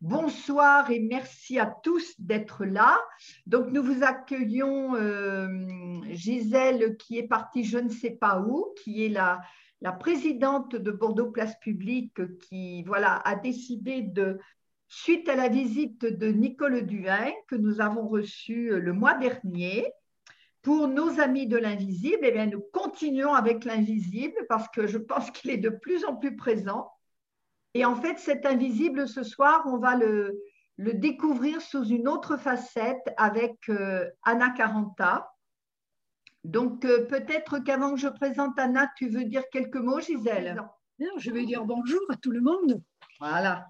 Bonsoir et merci à tous d'être là. Donc, nous vous accueillons euh, Gisèle qui est partie je ne sais pas où, qui est la, présidente de Bordeaux Place Publique qui voilà, a décidé de, suite à la visite de Nicole Duhain que nous avons reçue le mois dernier, pour nos amis de l'invisible, eh nous continuons avec l'invisible parce que je pense qu'il est de plus en plus présent. Et en fait, cet invisible, ce soir, on va le, le découvrir sous une autre facette avec euh, Anna Caranta. Donc, euh, peut-être qu'avant que je présente Anna, tu veux dire quelques mots, Gisèle? Je vais dire bonjour à tout le monde. Voilà.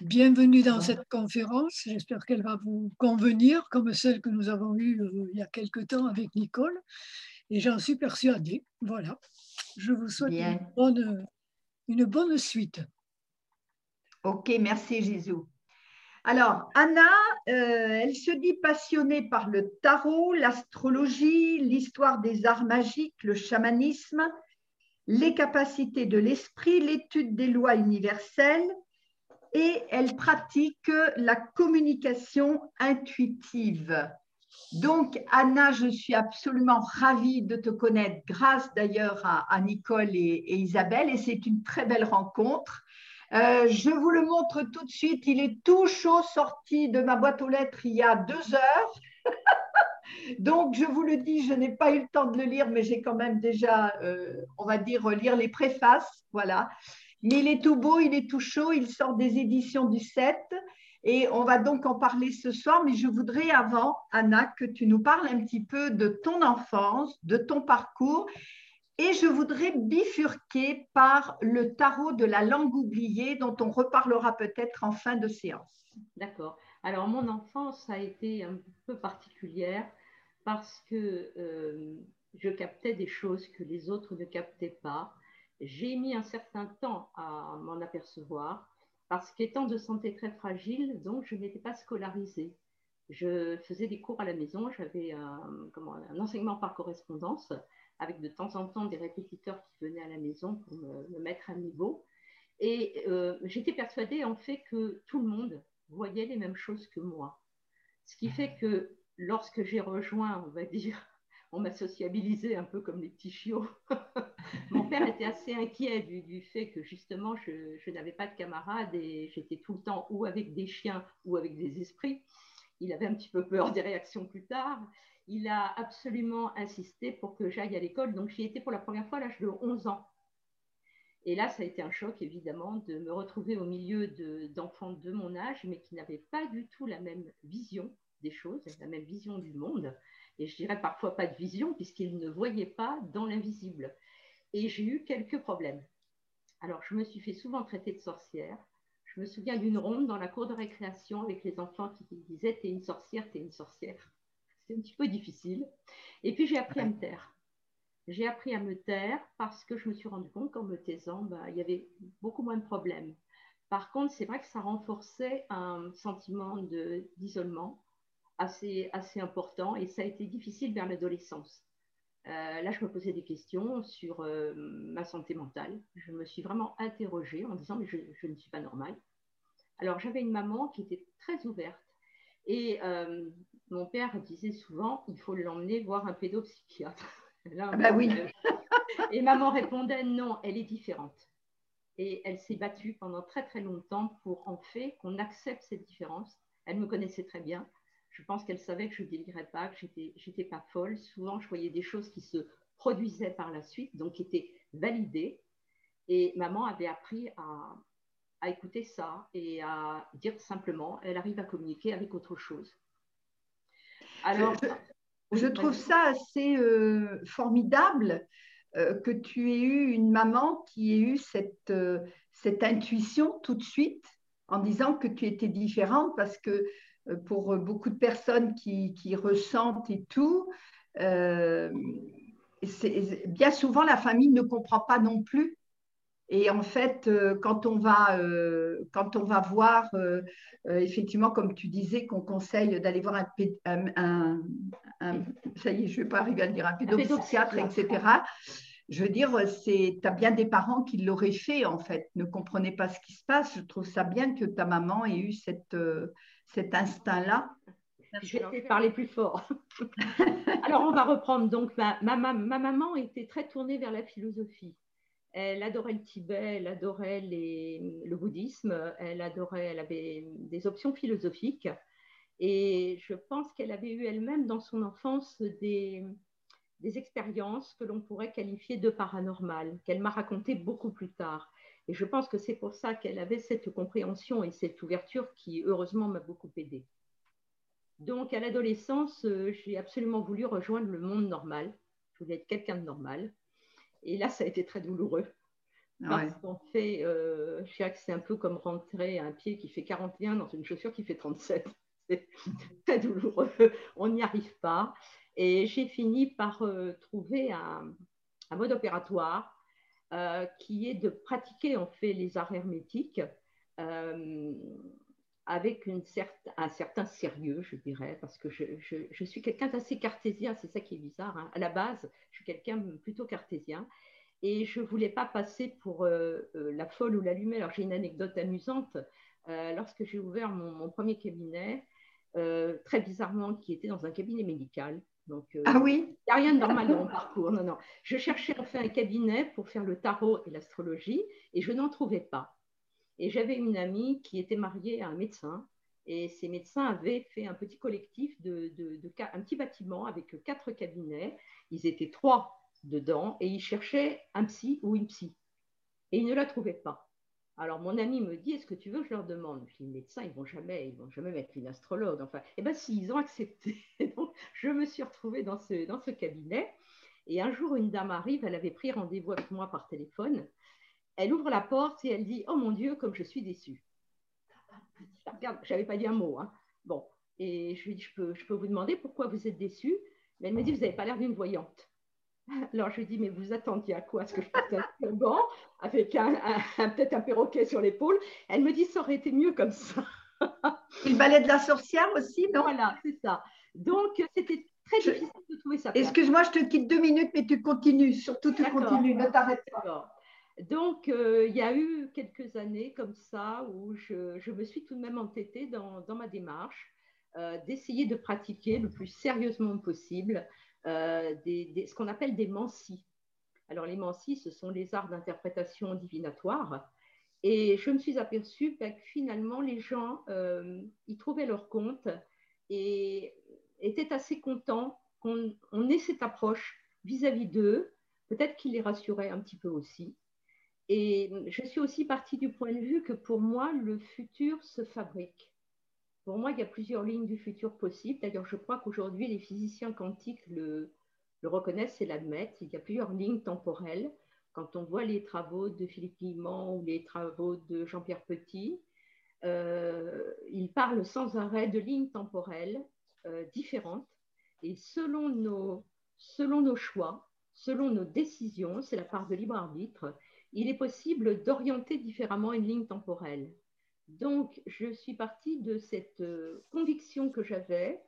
Bienvenue dans cette conférence. J'espère qu'elle va vous convenir, comme celle que nous avons eue euh, il y a quelque temps avec Nicole. Et j'en suis persuadée. Voilà. Je vous souhaite une bonne, une bonne suite. Ok, merci Jésus. Alors, Anna, euh, elle se dit passionnée par le tarot, l'astrologie, l'histoire des arts magiques, le chamanisme, les capacités de l'esprit, l'étude des lois universelles et elle pratique la communication intuitive. Donc, Anna, je suis absolument ravie de te connaître grâce d'ailleurs à, Nicole et Isabelle et c'est une très belle rencontre. Euh, je vous le montre tout de suite. Il est tout chaud sorti de ma boîte aux lettres il y a deux heures. Donc, je vous le dis, je n'ai pas eu le temps de le lire, mais j'ai quand même déjà, euh, on va dire, lire les préfaces. Voilà. Mais il est tout beau, il est tout chaud. Il sort des éditions du 7. Et on va donc en parler ce soir. Mais je voudrais avant, Anna, que tu nous parles un petit peu de ton enfance, de ton parcours et je voudrais bifurquer par le tarot de la langue oubliée dont on reparlera peut-être en fin de séance. D'accord. Alors mon enfance a été un peu particulière parce que euh, je captais des choses que les autres ne captaient pas. J'ai mis un certain temps à m'en apercevoir parce qu'étant de santé très fragile, donc je n'étais pas scolarisée. Je faisais des cours à la maison, j'avais un, un enseignement par correspondance avec de temps en temps des répétiteurs qui venaient à la maison pour me, mettre à niveau. Et euh, j'étais persuadée en fait que tout le monde voyait les mêmes choses que moi. Ce qui fait que lorsque j'ai rejoint, on va dire, on m'a sociabilisé un peu comme les petits chiots. Mon père était assez inquiet du, fait que justement je n'avais pas de camarades et j'étais tout le temps ou avec des chiens ou avec des esprits. Il avait un petit peu peur des réactions plus tard il a absolument insisté pour que j'aille à l'école. Donc, j'y étais pour la première fois à l'âge de 11 ans. Et là, ça a été un choc, évidemment, de me retrouver au milieu d'enfants de, mon âge, mais qui n'avaient pas du tout la même vision des choses, la même vision du monde. Et je dirais parfois pas de vision, puisqu'ils ne voyaient pas dans l'invisible. Et j'ai eu quelques problèmes. Alors, je me suis fait souvent traiter de sorcière. Je me souviens d'une ronde dans la cour de récréation avec les enfants qui disaient T'es une sorcière, t'es une sorcière. C'était un petit peu difficile. Et puis j'ai appris à me taire. J'ai appris à me taire parce que je me suis rendu compte qu'en me taisant, bah, il y avait beaucoup moins de problèmes. Par contre, c'est vrai que ça renforçait un sentiment d'isolement assez, assez important et ça a été difficile vers l'adolescence. Euh, là, je me posais des questions sur euh, ma santé mentale. Je me suis vraiment interrogée en disant, mais je, je ne suis pas normale. Alors, j'avais une maman qui était très ouverte et euh, mon père disait souvent, il faut l'emmener voir un pédopsychiatre. Ah bah oui. et maman répondait, non, elle est différente. Et elle s'est battue pendant très très longtemps pour en fait qu'on accepte cette différence. Elle me connaissait très bien. Je pense qu'elle savait que je ne délirais pas, que j'étais n'étais pas folle. Souvent, je voyais des choses qui se produisaient par la suite, donc qui étaient validées. Et maman avait appris à, à écouter ça et à dire simplement, elle arrive à communiquer avec autre chose. Alors, je, trouve ça assez euh, formidable euh, que tu aies eu une maman qui ait eu cette, euh, cette intuition tout de suite en disant que tu étais différente parce que pour beaucoup de personnes qui, qui ressentent et tout, bien souvent la famille ne comprend pas non plus et en fait, euh, quand on va, euh, quand on va voir, euh, effectivement, comme tu disais, qu'on conseille d'aller voir un, ça y est, je ne vais pas arriver à dire un pédopsychiatre, etc. je veux dire, tu as bien des parents qui l'auraient fait, en fait, ne comprenaient pas ce qui se passe. Je trouve ça bien que ta maman ait eu cette, cet instinct-là. Je vais essayer de parler plus fort. Alors, on va reprendre. Donc, ma, ma, ma, maman était très tournée vers la philosophie. Elle adorait le Tibet, elle adorait le bouddhisme, elle adorait, elle avait des options philosophiques. Et je pense qu'elle avait eu elle-même dans son enfance des, des expériences que l'on pourrait qualifier de paranormales, qu'elle m'a racontées beaucoup plus tard. Et je pense que c'est pour ça qu'elle avait cette compréhension et cette ouverture qui, heureusement, m'a beaucoup aidée. Donc, à l'adolescence, euh, j'ai absolument voulu rejoindre le monde normal. Je voulais être quelqu'un de normal. Et là, ça a été très douloureux. Parce qu'en fait, euh, je dirais que c'est un peu comme rentrer un pied qui fait 41 dans une chaussure qui fait 37. C'est très douloureux. On n'y arrive pas. Et j'ai fini par euh, trouver un, mode opératoire euh, qui est de pratiquer en fait les arts hermétiques avec une un certain sérieux, je dirais, parce que je, suis quelqu'un d'assez cartésien, c'est ça qui est bizarre. Hein. À la base, je suis quelqu'un plutôt cartésien. Et je ne voulais pas passer pour la folle ou l'allumée. Alors j'ai une anecdote amusante. lorsque j'ai ouvert mon, mon, premier cabinet, très bizarrement, qui était dans un cabinet médical, donc, euh, ah oui? Il n'y a rien de normal dans mon parcours. Non, non. Je cherchais enfin un cabinet pour faire le tarot et l'astrologie et je n'en trouvais pas. Et j'avais une amie qui était mariée à un médecin et ces médecins avaient fait un petit collectif, de, un petit bâtiment avec quatre cabinets. Ils étaient trois dedans et ils cherchaient un psy ou une psy. Et ils ne la trouvaient pas. Alors mon ami me dit, est-ce que tu veux que je leur demande? Je dis, les médecins, ils vont jamais, ils vont jamais mettre une astrologue. Enfin, eh bien si, ils ont accepté. Donc je me suis retrouvée dans ce, dans ce cabinet. Et un jour, une dame arrive, elle avait pris rendez-vous avec moi par téléphone. Elle ouvre la porte et elle dit, oh mon Dieu, comme je suis déçue. Regarde, j'avais pas dit un mot. Hein. Bon, et je lui dis, je peux, je peux vous demander pourquoi vous êtes déçue? Mais elle me dit, vous n'avez pas l'air d'une voyante. Alors je lui dis, mais vous attendiez à quoi? Est-ce que je porte un turban avec un, peut-être un perroquet sur l'épaule? Elle me dit, ça aurait été mieux comme ça. Il ballet de la sorcière aussi, non? Voilà, c'est ça. Donc c'était très difficile de trouver ça. Excuse-moi, je te quitte deux minutes, mais tu continues. Surtout, tu continues, ne t'arrête pas. Donc, euh, il y a eu quelques années comme ça où je, me suis tout de même entêtée dans, ma démarche euh, d'essayer de pratiquer le plus sérieusement possible euh, ce qu'on appelle des mancies. Alors les mancies, ce sont les arts d'interprétation divinatoire. Et je me suis aperçue que finalement, les gens y trouvaient leur compte et étaient assez contents qu'on ait cette approche vis-à-vis d'eux, peut-être qu'il les rassurait un petit peu aussi. Et je suis aussi partie du point de vue que pour moi, le futur se fabrique. Pour moi, il y a plusieurs lignes du futur possibles. D'ailleurs, je crois qu'aujourd'hui, les physiciens quantiques le, reconnaissent et l'admettent. Il y a plusieurs lignes temporelles. Quand on voit les travaux de Philippe Guillemont ou les travaux de Jean-Pierre Petit, euh, ils parlent sans arrêt de lignes temporelles euh, différentes. Et selon nos choix, selon nos décisions, c'est la part de libre arbitre, il est possible d'orienter différemment une ligne temporelle. Donc, je suis partie de cette euh, conviction que j'avais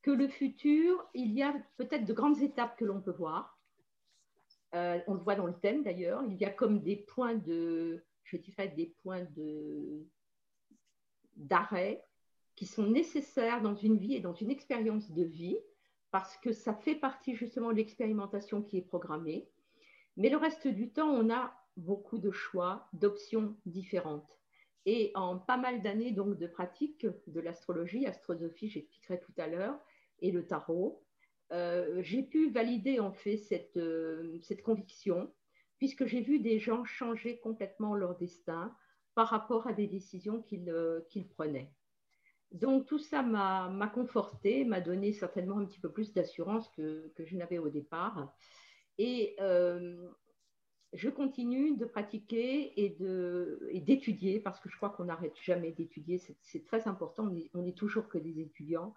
que le futur, il y a peut-être de grandes étapes que l'on peut voir. Euh, on le voit dans le thème d'ailleurs. Il y a comme des points de, je dirais, des points de d'arrêt qui sont nécessaires dans une vie et dans une expérience de vie parce que ça fait partie justement de l'expérimentation qui est programmée. Mais le reste du temps, on a beaucoup de choix, d'options différentes. Et en pas mal d'années donc de pratique de l'astrologie, astrosophie, j'expliquerai tout à l'heure, et le tarot, euh, j'ai pu valider en fait cette, euh, cette conviction, puisque j'ai vu des gens changer complètement leur destin par rapport à des décisions qu'ils euh, prenaient. Donc tout ça m'a conforté, m'a donné certainement un petit peu plus d'assurance que, que, je n'avais au départ. Et je continue de pratiquer et d'étudier, parce que je crois qu'on n'arrête jamais d'étudier, c'est très important, on est, toujours que des étudiants,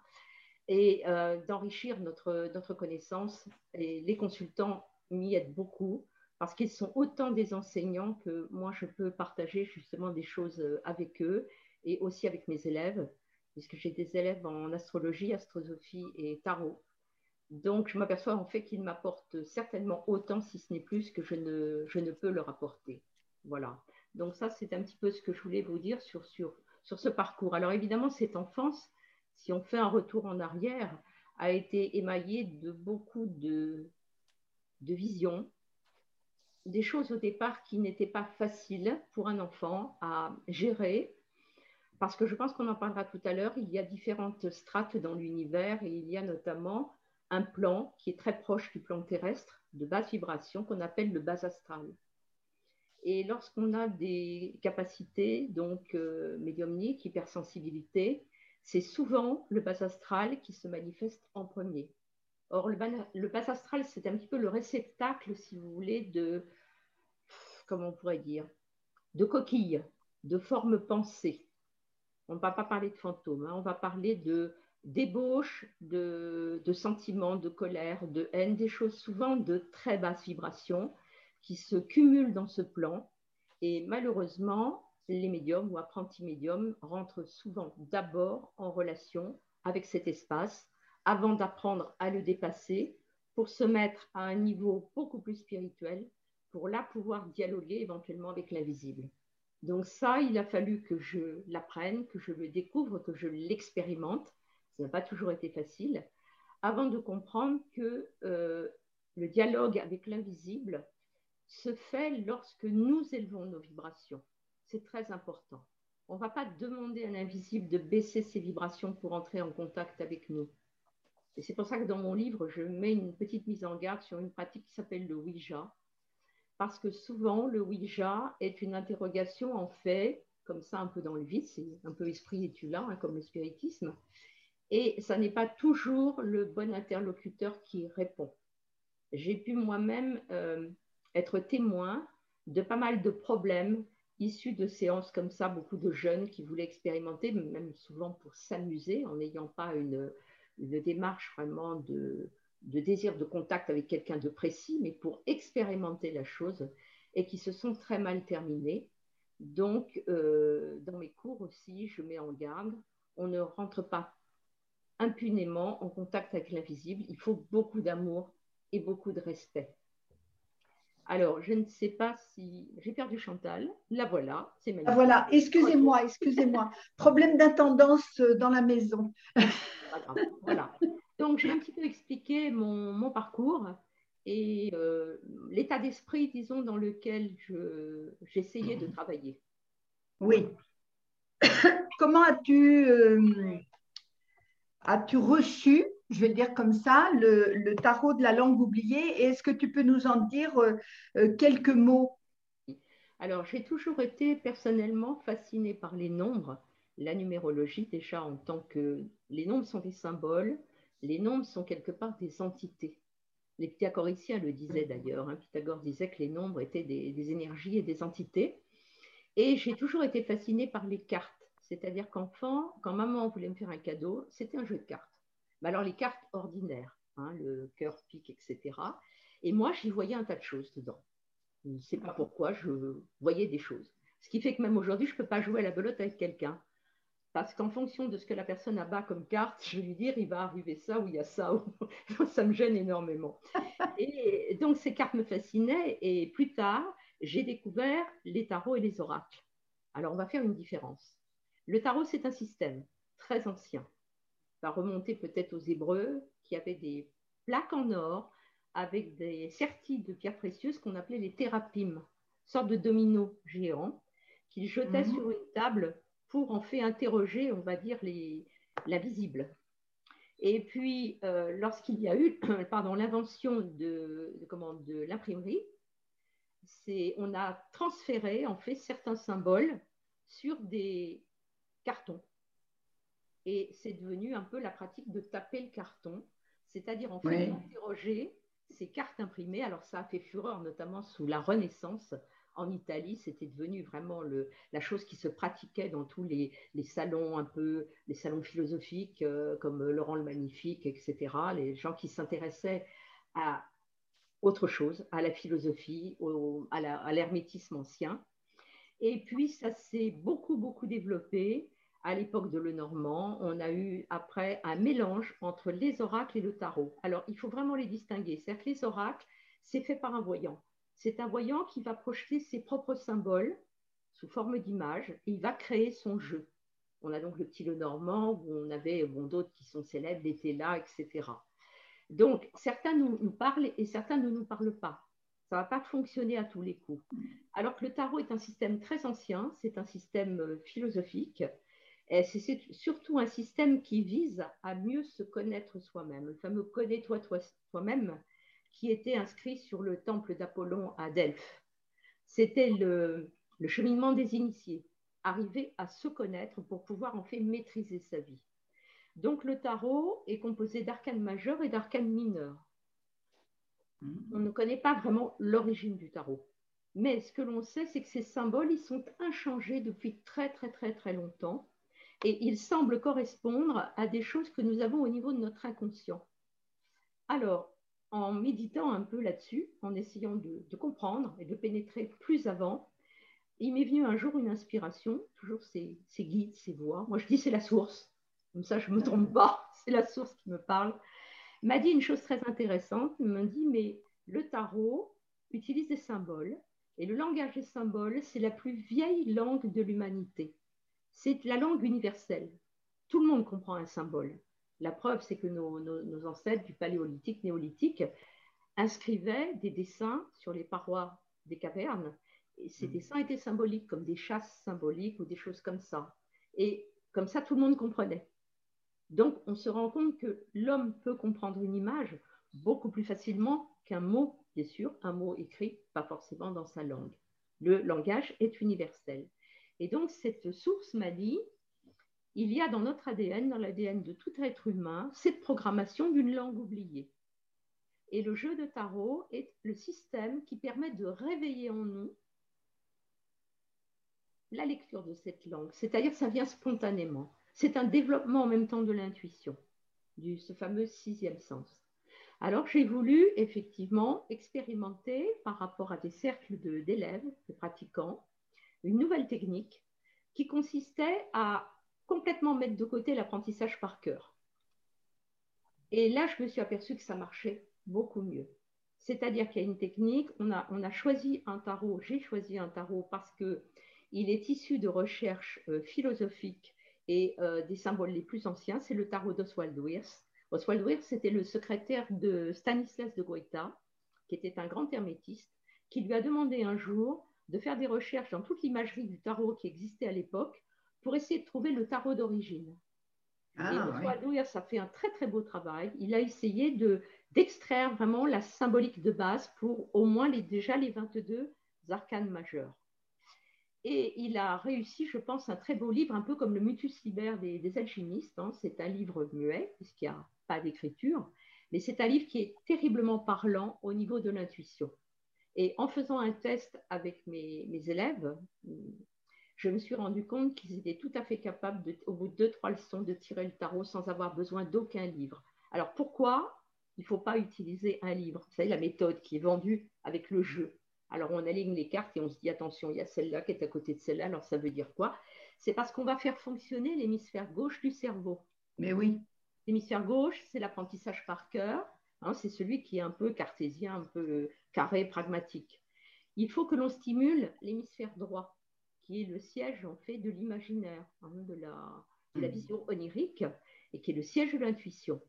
et euh, d'enrichir notre, connaissance. Les consultants m'y aident beaucoup, parce qu'ils sont autant des enseignants que moi, je peux partager justement des choses euh, avec eux, et aussi avec mes élèves, puisque j'ai des élèves en astrologie, astrosophie et tarot. Donc, je m'aperçois en fait qu'il m'apporte certainement autant, si ce n'est plus, que je ne, je ne peux leur apporter. Voilà. Donc, ça, c'est un petit peu ce que je voulais vous dire sur, sur, sur ce parcours. Alors, évidemment, cette enfance, si on fait un retour en arrière, a été émaillée de beaucoup de, de visions, des choses au départ qui n'étaient pas faciles pour un enfant à gérer, parce que je pense qu'on en parlera tout à l'heure, il y a différentes strates dans l'univers et il y a notamment un plan qui est très proche du plan terrestre de basse vibration qu'on appelle le bas astral. Et lorsqu'on a des capacités, donc euh, médiumniques, hypersensibilité, c'est souvent le bas astral qui se manifeste en premier. Or, le, bas astral, c'est un petit peu le réceptacle, si vous voulez, de, comment on pourrait dire, de coquilles, de formes pensées. On ne va pas parler de fantômes, hein. on va parler de débauche, de, de, sentiments, de colère, de haine, des choses souvent de très basse vibration qui se cumulent dans ce plan. Et malheureusement, les médiums ou apprentis médiums rentrent souvent d'abord en relation avec cet espace avant d'apprendre à le dépasser pour se mettre à un niveau beaucoup plus spirituel, pour là pouvoir dialoguer éventuellement avec l'invisible. Donc ça, il a fallu que je l'apprenne, que je le découvre, que je l'expérimente. Ça n'a pas toujours été facile, avant de comprendre que euh, le dialogue avec l'invisible se fait lorsque nous élevons nos vibrations. C'est très important. On ne va pas demander à l'invisible de baisser ses vibrations pour entrer en contact avec nous. Et c'est pour ça que dans mon livre, je mets une petite mise en garde sur une pratique qui s'appelle le Ouija, parce que souvent, le Ouija est une interrogation en fait, comme ça un peu dans le vide, c'est un peu esprit et tu hein, comme le spiritisme, et ça n'est pas toujours le bon interlocuteur qui répond. J'ai pu moi-même euh, être témoin de pas mal de problèmes issus de séances comme ça, beaucoup de jeunes qui voulaient expérimenter, même souvent pour s'amuser, en n'ayant pas une, démarche vraiment de, de désir de contact avec quelqu'un de précis, mais pour expérimenter la chose, et qui se sont très mal terminés. Donc, euh, dans mes cours aussi, je mets en garde, on ne rentre pas impunément en contact avec l'invisible. Il faut beaucoup d'amour et beaucoup de respect. Alors, je ne sais pas si j'ai perdu Chantal. La voilà, c'est magnifique. Ah, voilà, excusez-moi, excusez-moi. Problème d'intendance dans la maison. Voilà. Donc, j'ai un petit peu expliqué mon, parcours et euh, l'état d'esprit, disons, dans lequel j'essayais de travailler. Oui. Comment as-tu euh, as-tu reçu, je vais le dire comme ça, le, tarot de la langue oubliée? Est-ce que tu peux nous en dire euh, quelques mots? Alors, j'ai toujours été personnellement fascinée par les nombres, la numérologie déjà en tant que les nombres sont des symboles, les nombres sont quelque part des entités. Les pythagoriciens le disaient d'ailleurs. Hein. Pythagore disait que les nombres étaient des, énergies et des entités. Et j'ai toujours été fascinée par les cartes. C'est-à-dire qu'enfant, quand maman voulait me faire un cadeau, c'était un jeu de cartes. Mais alors les cartes ordinaires, hein, le cœur, pique, etc. Et moi, j'y voyais un tas de choses dedans. Je ne sais pas pourquoi, je voyais des choses. Ce qui fait que même aujourd'hui, je ne peux pas jouer à la belote avec quelqu'un. Parce qu'en fonction de ce que la personne a bas comme carte, je vais lui dire, il va arriver ça ou il y a ça. ça me gêne énormément. Et donc, ces cartes me fascinaient. Et plus tard, j'ai découvert les tarots et les oracles. Alors, on va faire une différence. Le tarot, c'est un système très ancien. Ça va remonter peut-être aux Hébreux qui avaient des plaques en or avec des serties de pierres précieuses qu'on appelait les thérapimes, sorte de dominos géants qu'ils jetaient mhm. sur une table pour en fait interroger, on va dire, l'invisible. Et puis, euh, lorsqu'il y a eu l'invention de, de, de l'imprimerie, on a transféré en fait certains symboles sur des cartons. Et c'est devenu un peu la pratique de taper le carton, c'est-à-dire en fait d'interroger ces cartes imprimées. Alors ça a fait fureur, notamment sous la Renaissance, en Italie, c'était devenu vraiment la chose qui se pratiquait dans tous les, salons un peu, les salons philosophiques euh, comme Laurent le Magnifique, etc. Les gens qui s'intéressaient à autre chose, à la philosophie, à l'hermétisme ancien. Et puis, ça s'est beaucoup, beaucoup développé à l'époque de Lenormand, on a eu après un mélange entre les oracles et le tarot. Alors, il faut vraiment les distinguer. C'est-à-dire que les oracles, c'est fait par un voyant. C'est un voyant qui va projeter ses propres symboles sous forme d'image et il va créer son jeu. On a donc le petit Lenormand où on avait bon, d'autres qui sont célèbres, l'été là, etc. Donc, certains nous, nous, parlent et certains ne nous parlent pas. Ça ne va pas fonctionner à tous les coups. Alors que le tarot est un système très ancien, c'est un système euh, philosophique, c'est surtout un système qui vise à mieux se connaître soi-même, le fameux connais-toi toi-même qui était inscrit sur le temple d'Apollon à Delphes. C'était le, le cheminement des initiés, arriver à se connaître pour pouvoir en fait maîtriser sa vie. Donc le tarot est composé d'arcanes majeurs et d'arcanes mineurs. On ne connaît pas vraiment l'origine du tarot. Mais ce que l'on sait, c'est que ces symboles, ils sont inchangés depuis très très très très longtemps et ils semblent correspondre à des choses que nous avons au niveau de notre inconscient. Alors, en méditant un peu là-dessus, en essayant de, comprendre et de pénétrer plus avant, il m'est venu un jour une inspiration, toujours ces, guides, ces voix. Moi, je dis c'est la source. Comme ça, je ne me trompe pas. C'est la source qui me parle. Il m'a dit une chose très intéressante. Il m'a dit, mais le tarot utilise des symboles. Et le langage des symboles, c'est la plus vieille langue de l'humanité. C'est la langue universelle. Tout le monde comprend un symbole. La preuve, c'est que nos, nos, nos, ancêtres du paléolithique, néolithique, inscrivaient des dessins sur les parois des cavernes. Et ces mmh. dessins étaient symboliques, comme des chasses symboliques ou des choses comme ça. Et comme ça, tout le monde comprenait. Donc, on se rend compte que l'homme peut comprendre une image beaucoup plus facilement qu'un mot, bien sûr, un mot écrit, pas forcément dans sa langue. Le langage est universel. Et donc, cette source m'a dit, il y a dans notre ADN, dans l'ADN de tout être humain, cette programmation d'une langue oubliée. Et le jeu de tarot est le système qui permet de réveiller en nous la lecture de cette langue. C'est-à-dire, ça vient spontanément c'est un développement en même temps de l'intuition, de ce fameux sixième sens. Alors j'ai voulu effectivement expérimenter par rapport à des cercles d'élèves, de, pratiquants, une nouvelle technique qui consistait à complètement mettre de côté l'apprentissage par cœur. Et là, je me suis aperçue que ça marchait beaucoup mieux. C'est-à-dire qu'il y a une technique, on a, choisi un tarot, j'ai choisi un tarot parce qu'il est issu de recherches euh, philosophiques et euh, des symboles les plus anciens, c'est le tarot d'Oswald Wirth. Oswald Wirth, c'était le secrétaire de Stanislas de Goïta, qui était un grand hermétiste, qui lui a demandé un jour de faire des recherches dans toute l'imagerie du tarot qui existait à l'époque pour essayer de trouver le tarot d'origine. Ah, et Oswald Wirth a fait un très très beau travail. Il a essayé de, d'extraire vraiment la symbolique de base pour au moins les, déjà les 22 arcanes majeurs. Et il a réussi, je pense, un très beau livre, un peu comme le Mutus Liber des, alchimistes. Hein. C'est un livre muet, puisqu'il n'y a pas d'écriture, mais c'est un livre qui est terriblement parlant au niveau de l'intuition. Et en faisant un test avec mes, élèves, je me suis rendu compte qu'ils étaient tout à fait capables, de, au bout de deux, trois leçons, de tirer le tarot sans avoir besoin d'aucun livre. Alors pourquoi il ne faut pas utiliser un livre? Vous savez, la méthode qui est vendue avec le jeu. Alors on aligne les cartes et on se dit attention, il y a celle-là qui est à côté de celle-là. Alors ça veut dire quoi? C'est parce qu'on va faire fonctionner l'hémisphère gauche du cerveau. Mais oui. L'hémisphère gauche, c'est l'apprentissage par cœur. Hein, c'est celui qui est un peu cartésien, un peu carré, pragmatique. Il faut que l'on stimule l'hémisphère droit, qui est le siège en fait de l'imaginaire, hein, de, la, de la hmm. vision onirique, et qui est le siège de l'intuition.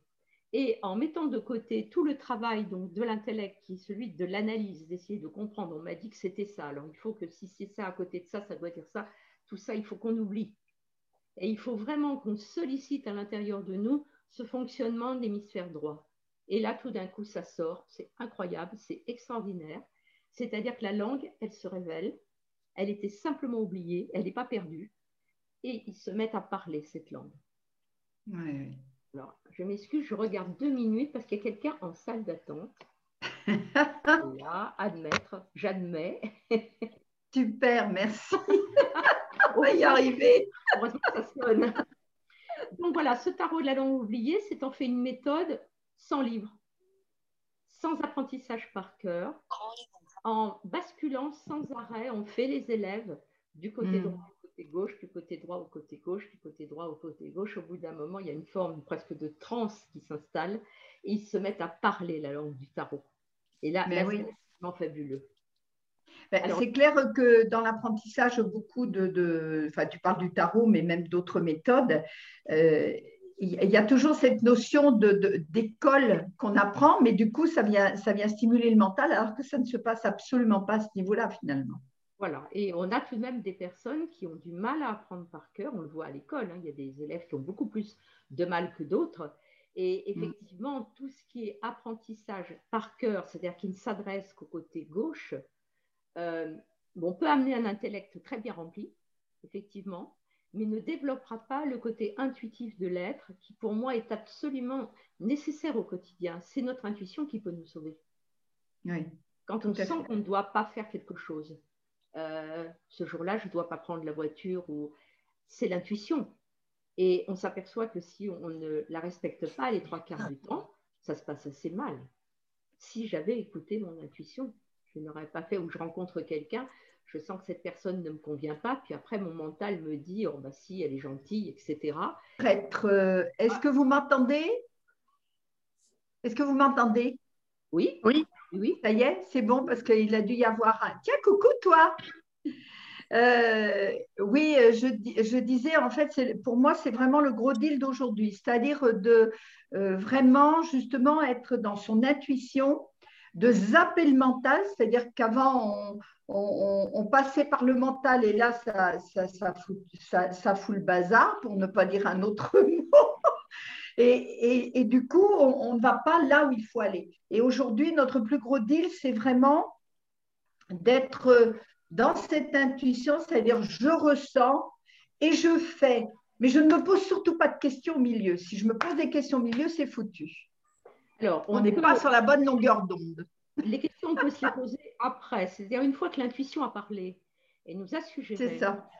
Et en mettant de côté tout le travail donc, de l'intellect, qui est celui de l'analyse, d'essayer de comprendre, on m'a dit que c'était ça, alors il faut que si c'est ça à côté de ça, ça doit dire ça, tout ça, il faut qu'on oublie. Et il faut vraiment qu'on sollicite à l'intérieur de nous ce fonctionnement de l'hémisphère droit. Et là, tout d'un coup, ça sort, c'est incroyable, c'est extraordinaire. C'est-à-dire que la langue, elle se révèle, elle était simplement oubliée, elle n'est pas perdue, et ils se mettent à parler cette langue. Oui, alors, je m'excuse, je regarde deux minutes parce qu'il y a quelqu'un en salle d'attente. là, admettre, j'admets. Super, merci. On va y arriver. Heureusement ça sonne. Donc voilà, ce tarot de la langue oubliée, c'est en fait une méthode sans livre, sans apprentissage par cœur, en basculant sans arrêt, on fait les élèves du côté hmm. droit, du côté gauche, du côté droit au côté gauche, du côté droit au côté gauche. Au bout d'un moment, il y a une forme presque de transe qui s'installe et ils se mettent à parler la langue du tarot. Et là, c'est vraiment fabuleux. Ben, c'est clair que dans l'apprentissage, beaucoup de, Enfin, tu parles du tarot, mais même d'autres méthodes. Euh, il y a toujours cette notion d'école de, qu'on apprend, mais du coup, ça vient, ça vient stimuler le mental, alors que ça ne se passe absolument pas à ce niveau-là, finalement. Voilà, et on a tout de même des personnes qui ont du mal à apprendre par cœur, on le voit à l'école, hein. il y a des élèves qui ont beaucoup plus de mal que d'autres, et mm. effectivement, tout ce qui est apprentissage par cœur, c'est-à-dire qui ne s'adresse qu'au côté gauche, euh, on peut amener un intellect très bien rempli, effectivement, mais ne développera pas le côté intuitif de l'être, qui pour moi est absolument nécessaire au quotidien. C'est notre intuition qui peut nous sauver. Quand on sent qu'on ne doit pas faire quelque chose, euh, ce jour-là, je ne dois pas prendre la voiture, ou c'est l'intuition. Et on s'aperçoit que si on ne la respecte pas les trois quarts du temps, ça se passe assez mal. Si j'avais écouté mon intuition, je n'aurais pas fait, ou je rencontre quelqu'un, je sens que cette personne ne me convient pas, puis après mon mental me dit, oh bah si, elle est gentille, etc. Euh, est-ce que vous m'entendez? Est-ce que vous m'entendez? Oui. Oui. Oui. Ça y est, c'est bon parce qu'il a dû y avoir un. Tiens, coucou toi euh, oui, je, je, disais, en fait, pour moi, c'est vraiment le gros deal d'aujourd'hui, c'est-à-dire de euh, vraiment, justement, être dans son intuition, de zapper le mental, c'est-à-dire qu'avant, on, passait par le mental et là, ça, fout, le bazar, pour ne pas dire un autre mot. Et, du coup, on ne va pas là où il faut aller. Et aujourd'hui, notre plus gros deal, c'est vraiment d'être dans cette intuition, c'est-à-dire je ressens et je fais. Mais je ne me pose surtout pas de questions au milieu. Si je me pose des questions au milieu, c'est foutu. Alors, on n'est pas sur la bonne longueur d'onde. Les questions, on peut se les poser après. C'est-à-dire, une fois que l'intuition a parlé et nous a suggéré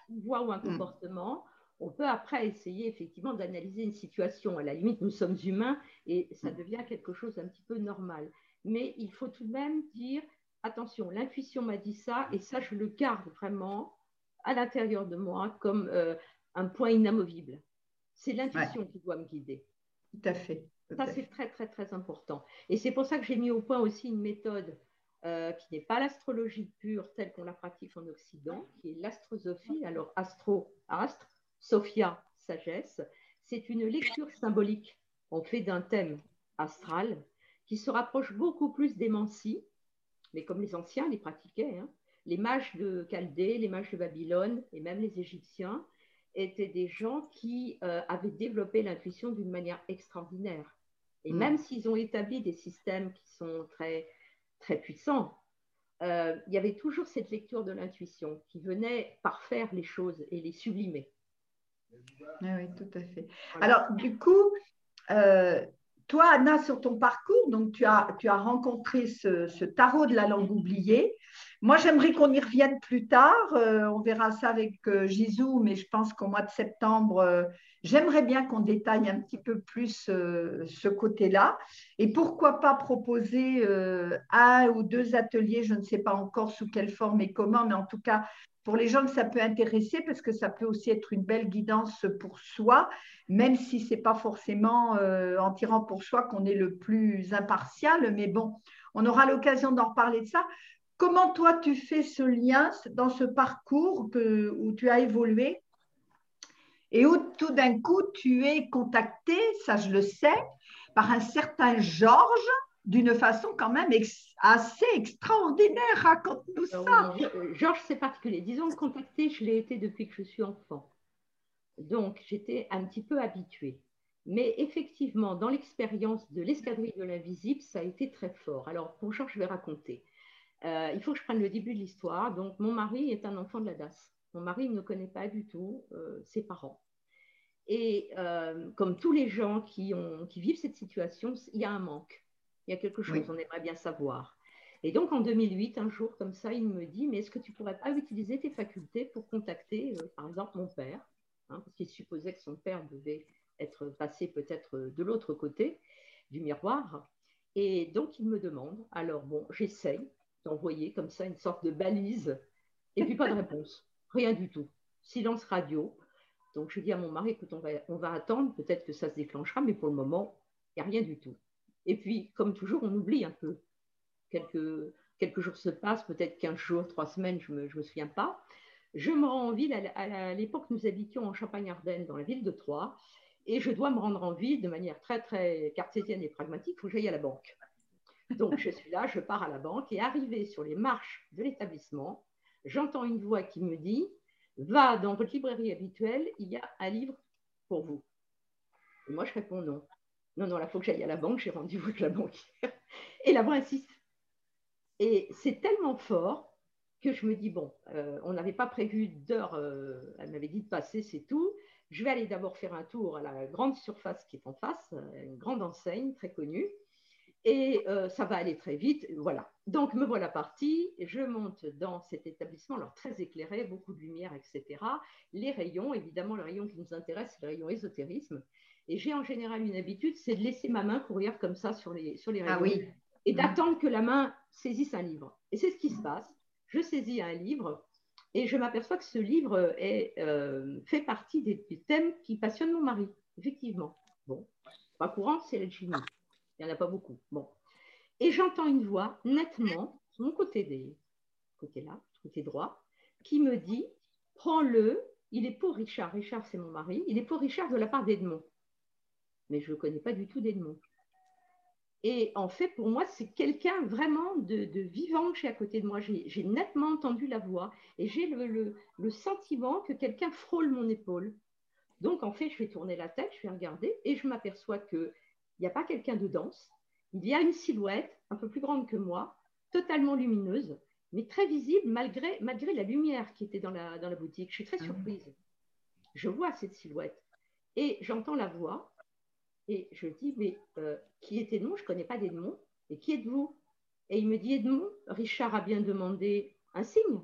une voix ou un mm. comportement, on peut après essayer effectivement d'analyser une situation. À la limite, nous sommes humains et ça mm. devient quelque chose d'un petit peu normal. Mais il faut tout de même dire attention, l'intuition m'a dit ça et ça, je le garde vraiment à l'intérieur de moi comme euh, un point inamovible. C'est l'intuition qui doit me guider. Tout à fait. Ça, c'est très, très, très important. Et c'est pour ça que j'ai mis au point aussi une méthode euh, qui n'est pas l'astrologie pure telle qu'on la pratique en Occident, qui est l'astrosophie. Alors, astro, astre, sophia, sagesse. C'est une lecture symbolique. On fait d'un thème astral qui se rapproche beaucoup plus des mancies, mais comme les anciens les pratiquaient. Hein. Les mages de Chaldée, les mages de Babylone et même les Égyptiens étaient des gens qui euh, avaient développé l'intuition d'une manière extraordinaire. Et mm. même s'ils ont établi des systèmes qui sont très, très puissants, euh, il y avait toujours cette lecture de l'intuition qui venait parfaire les choses et les sublimer. Ah oui, tout à fait. Alors, du coup, euh, toi, Anna, sur ton parcours, donc tu as, tu as rencontré ce, tarot de la langue oubliée. Moi, j'aimerais qu'on y revienne plus tard. Euh, on verra ça avec euh, mais je pense qu'au mois de septembre, euh, j'aimerais bien qu'on détaille un petit peu plus euh, ce côté-là. Et pourquoi pas proposer un ou deux ateliers, je ne sais pas encore sous quelle forme et comment, mais en tout cas, pour les gens ça peut intéresser, parce que ça peut aussi être une belle guidance pour soi, même si ce n'est pas forcément en tirant pour soi qu'on est le plus impartial. Mais bon, on aura l'occasion d'en reparler de ça. Comment toi, tu fais ce lien dans ce parcours où tu as évolué et où tout d'un coup, tu es contacté, ça je le sais, par un certain Georges d'une façon quand même assez extraordinaire. Raconte-nous ça. Georges, c'est particulier. Disons contacté, je l'ai été depuis que je suis enfant. Donc, j'étais un petit peu habituée. Mais effectivement, dans l'expérience de l'escadrille de l'invisible, ça a été très fort. Alors, pour Georges, je vais raconter. Euh, il faut que je prenne le début de l'histoire. Donc, mon mari est un enfant de la DAS. Mon mari ne connaît pas du tout euh, ses parents. Et euh, comme tous les gens qui, ont, qui, vivent cette situation, il y a un manque. Il y a quelque chose, on aimerait bien savoir. Et donc, en 2008, un jour comme ça, il me dit, mais est-ce que tu pourrais pas utiliser tes facultés pour contacter, par exemple, mon père hein, Parce qu'il supposait que son père devait être passé peut-être de l'autre côté du miroir. Et donc, il me demande, alors bon, j'essaye, d'envoyer comme ça une sorte de balise, et puis pas de réponse, rien du tout, silence radio. Donc je dis à mon mari, écoute, on va, attendre, peut-être que ça se déclenchera, mais pour le moment, il n'y a rien du tout. Et puis, comme toujours, on oublie un peu. Quelques, jours se passent, peut-être 15 jours, 3 semaines, je ne me, me, souviens pas. Je me rends en ville, à l'époque, nous habitions en Champagne-Ardenne, dans la ville de Troyes, et je dois me rendre en ville de manière très, très cartésienne et pragmatique, il faut que j'aille à la banque. Donc, je suis là, je pars à la banque, et arrivé sur les marches de l'établissement, j'entends une voix qui me dit Va dans votre librairie habituelle, il y a un livre pour vous. Et moi, je réponds non. Non, non, là, il faut que j'aille à la banque, j'ai rendez-vous avec la banquière. Et la voix insiste. Et c'est tellement fort que je me dis, bon, euh, on n'avait pas prévu d'heure, euh, elle m'avait dit de passer, c'est tout. Je vais aller d'abord faire un tour à la grande surface qui est en face, euh, une grande enseigne très connue. Et ça va aller très vite. Voilà. Donc, me voilà partie. Je monte dans cet établissement, alors très éclairé, beaucoup de lumière, etc. Les rayons, évidemment, le rayon qui nous intéresse, c'est le rayon ésotérisme. Et j'ai en général une habitude, c'est de laisser ma main courir comme ça sur les, sur les ah rayons. Et d'attendre que la main saisisse un livre. Et c'est ce qui se passe. Je saisis un livre et je m'aperçois que ce livre est, euh, fait partie des, thèmes qui passionnent mon mari, effectivement. Bon, pas courant, c'est l'alchimie. Il n'y en a pas beaucoup. Bon. Et j'entends une voix nettement, sur mon côté, des, là, côté droit, qui me dit Prends-le, il est pour Richard. Richard, c'est mon mari. Il est pour Richard de la part d'Edmond. Mais je ne connais pas du tout d'Edmond. Et en fait, pour moi, c'est quelqu'un vraiment de, vivant que j'ai à côté de moi. J'ai nettement entendu la voix et j'ai le, sentiment que quelqu'un frôle mon épaule. Donc, en fait, je vais tourner la tête, je vais regarder et je m'aperçois qu'il n'y a pas quelqu'un de dense. Il y a une silhouette un peu plus grande que moi, totalement lumineuse, mais très visible malgré, malgré la lumière qui était dans la, dans la boutique. Je suis très ah surprise. Je vois cette silhouette et j'entends la voix et je dis, mais euh, qui est Edmond Je ne connais pas d'Edmond. Et qui êtes-vous? Et il me dit, Edmond, Richard a bien demandé un signe.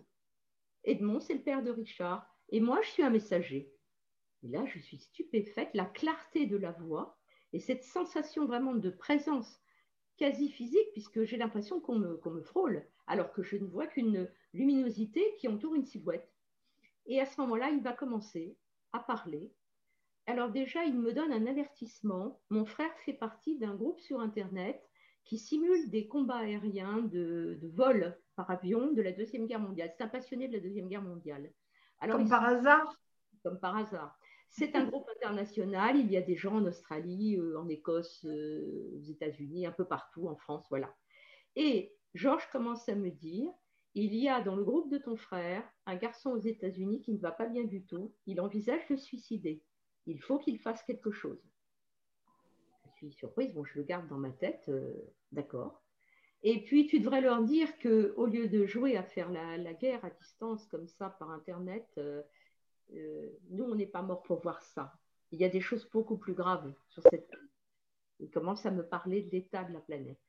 Edmond, c'est le père de Richard. Et moi, je suis un messager. Et là, je suis stupéfaite, la clarté de la voix et cette sensation vraiment de présence quasi physique, puisque j'ai l'impression qu'on me, me, frôle, alors que je ne vois qu'une luminosité qui entoure une silhouette. Et à ce moment-là, il va commencer à parler alors déjà, il me donne un avertissement. Mon frère fait partie d'un groupe sur Internet qui simule des combats aériens de, vol par avion de la Deuxième Guerre mondiale. C'est un passionné de la Deuxième Guerre mondiale. Alors, comme par hasard? Comme par hasard. C'est un groupe international. Il y a des gens en Australie, euh, en Écosse, euh, aux États-Unis, un peu partout, en France, voilà. Et Georges commence à me dire, il y a dans le groupe de ton frère un garçon aux États-Unis qui ne va pas bien du tout. Il envisage de suicider il faut qu'il fasse quelque chose. Je suis surprise, bon, je le garde dans ma tête, euh, d'accord. Et puis, tu devrais leur dire qu'au lieu de jouer à faire la, guerre à distance comme ça par Internet, euh, nous, on n'est pas morts pour voir ça. Il y a des choses beaucoup plus graves sur cette planète. Il commence à me parler de l'état de la planète,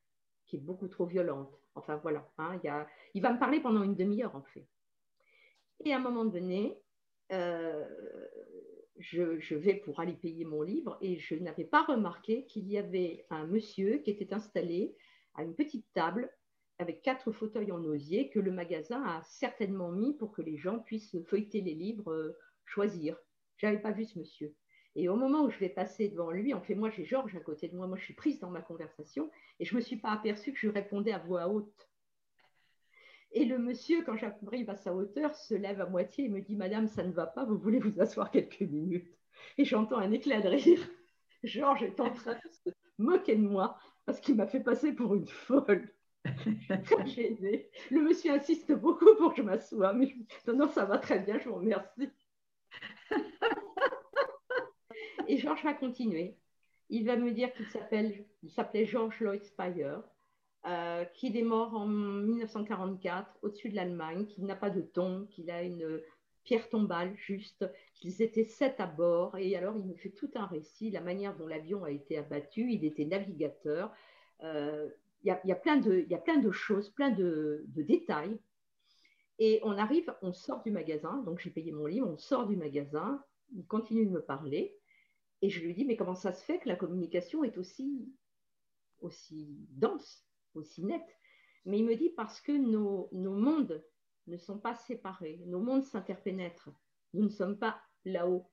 qui est beaucoup trop violente. Enfin, voilà. Hein, il, va me parler pendant une demi-heure, en fait. Et à un moment donné, je, vais pour aller payer mon livre et je n'avais pas remarqué qu'il y avait un monsieur qui était installé à une petite table avec quatre fauteuils en osier que le magasin a certainement mis pour que les gens puissent feuilleter les livres, euh, choisir. Je n'avais pas vu ce monsieur. Et au moment où je vais passer devant lui, en fait, moi j'ai Georges à côté de moi, moi je suis prise dans ma conversation et je ne me suis pas aperçue que je répondais à voix haute. Et le monsieur, quand j'arrive à sa hauteur, se lève à moitié et me dit Madame, ça ne va pas, vous voulez vous asseoir quelques minutes Et j'entends un éclat de rire. Georges est en train de se moquer de moi parce qu'il m'a fait passer pour une folle. Le monsieur insiste beaucoup pour que je m'assoie, mais non, non, ça va très bien, je vous remercie. Et Georges va continuer. Il va me dire qu'il s'appelait Georges Lloyd Spire, euh, qu'il est mort en 1944 au-dessus de l'Allemagne, qu'il n'a pas de tombe, qu'il a une pierre tombale juste, qu'ils étaient sept à bord. Et alors, il me fait tout un récit, la manière dont l'avion a été abattu. Il était navigateur. Euh, il y, a, plein de, choses, plein de, détails. Et on arrive, on sort du magasin, donc j'ai payé mon livre, on sort du magasin, il continue de me parler. Et je lui dis, mais comment ça se fait que la communication est aussi, dense aussi net. Mais il me dit parce que nos, mondes ne sont pas séparés, nos mondes s'interpénètrent. Nous ne sommes pas là-haut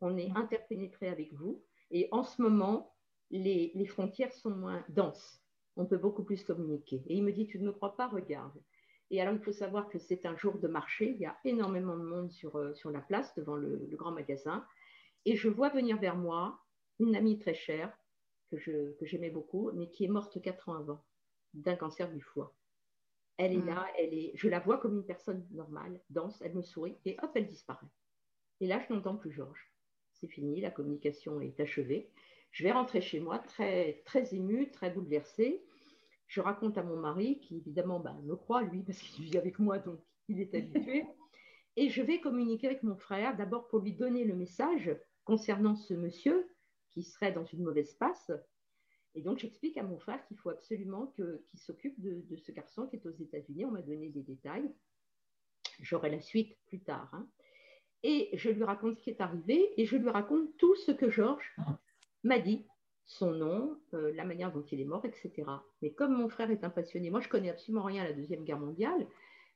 on est interpénétré avec vous. Et en ce moment, les, les, frontières sont moins denses. On peut beaucoup plus communiquer. Et il me dit, tu ne me crois pas, regarde. Et alors, il faut savoir que c'est un jour de marché. Il y a énormément de monde sur, euh, sur la place, devant le, grand magasin. Et je vois venir vers moi une amie très chère, que, je, que j'aimais beaucoup, mais qui est morte quatre ans avant d'un cancer du foie. Elle est mm. là, elle est, je la vois comme une personne normale, dense, elle me sourit et hop, elle disparaît. Et là, je n'entends plus Georges. C'est fini, la communication est achevée. Je vais rentrer chez moi très, très émue, très bouleversée. Je raconte à mon mari, qui évidemment bah, me croit, lui, parce qu'il vit avec moi, donc il est habitué. Et je vais communiquer avec mon frère, d'abord pour lui donner le message concernant ce monsieur qui serait dans une mauvaise passe. Et donc, j'explique à mon frère qu'il faut absolument qu'il s'occupe de, ce garçon qui est aux États-Unis. On m'a donné des détails. J'aurai la suite plus tard. Hein. Et je lui raconte ce qui est arrivé et je lui raconte tout ce que Georges m'a dit, son nom, euh, la manière dont il est mort, etc. Mais comme mon frère est un passionné, moi je connais absolument rien à la Deuxième Guerre mondiale,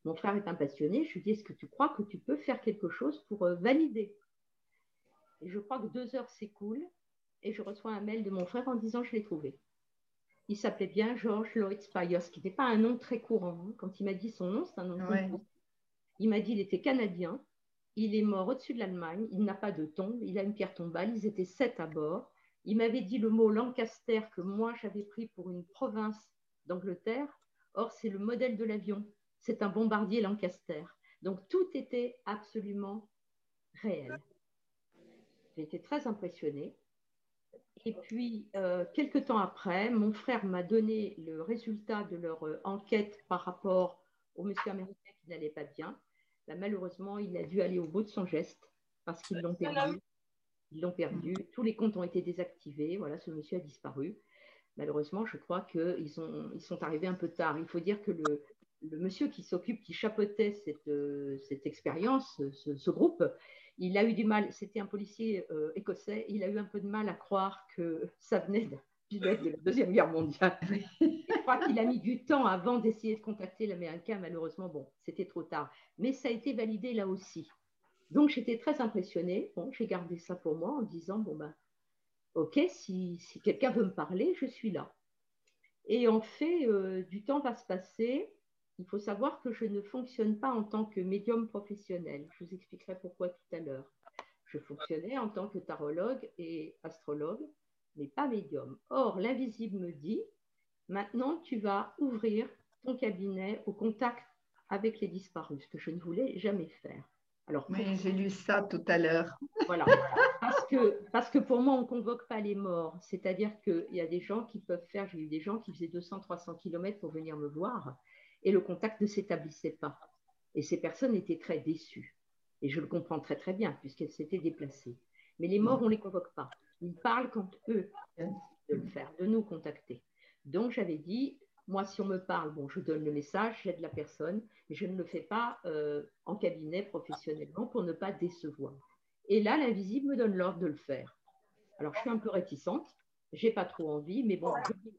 mon frère est un passionné, je lui dis, est-ce que tu crois que tu peux faire quelque chose pour euh, valider? Et je crois que deux heures s'écoulent et je reçois un mail de mon frère en disant, je l'ai trouvé. Il s'appelait bien George Lloyd Spires, qui n'était pas un nom très courant. Hein. Quand il m'a dit son nom, c'est un nom Il m'a dit il était canadien, il est mort au-dessus de l'Allemagne, il n'a pas de tombe, il a une pierre tombale, ils étaient sept à bord. Il m'avait dit le mot Lancaster que moi j'avais pris pour une province d'Angleterre. Or, c'est le modèle de l'avion. C'est un bombardier Lancaster. Donc, tout était absolument réel. J'ai été très impressionnée. Et puis, euh, quelques temps après, mon frère m'a donné le résultat de leur euh, enquête par rapport au monsieur américain qui n'allait pas bien. Bah, malheureusement, il a dû aller au bout de son geste parce qu'ils l'ont perdu. Ils l'ont perdu. Tous les comptes ont été désactivés. Voilà, ce monsieur a disparu. Malheureusement, je crois qu'ils ils sont arrivés un peu tard. Il faut dire que le, monsieur qui s'occupe, qui chapeautait cette, euh, cette expérience, ce, groupe, il a eu du mal. C'était un policier euh, écossais. Il a eu un peu de mal à croire que ça venait d'un pilote de la Deuxième Guerre mondiale. je crois qu'il a mis du temps avant d'essayer de contacter l'Américain. Malheureusement, bon, c'était trop tard. Mais ça a été validé là aussi. Donc, j'étais très impressionnée. Bon, j'ai gardé ça pour moi en disant, bon, ben, OK, si, quelqu'un veut me parler, je suis là. Et en fait, euh, du temps va se passer. Il faut savoir que je ne fonctionne pas en tant que médium professionnel. Je vous expliquerai pourquoi tout à l'heure. Je fonctionnais en tant que tarologue et astrologue, mais pas médium. Or, l'invisible me dit, maintenant, tu vas ouvrir ton cabinet au contact avec les disparus, ce que je ne voulais jamais faire. Alors, oui, j'ai lu ça tout à l'heure. Voilà, parce que, parce que pour moi, on ne convoque pas les morts. C'est-à-dire qu'il y a des gens qui peuvent faire, j'ai eu des gens qui faisaient 200-300 km pour venir me voir et le contact ne s'établissait pas. Et ces personnes étaient très déçues. Et je le comprends très très bien, puisqu'elles s'étaient déplacées. Mais les morts, on ne les convoque pas. Ils parlent quand eux de le faire, de nous contacter. Donc j'avais dit, moi, si on me parle, bon, je donne le message, j'aide la personne, mais je ne le fais pas euh, en cabinet professionnellement pour ne pas décevoir. Et là, l'invisible me donne l'ordre de le faire. Alors, je suis un peu réticente, j'ai pas trop envie, mais bon,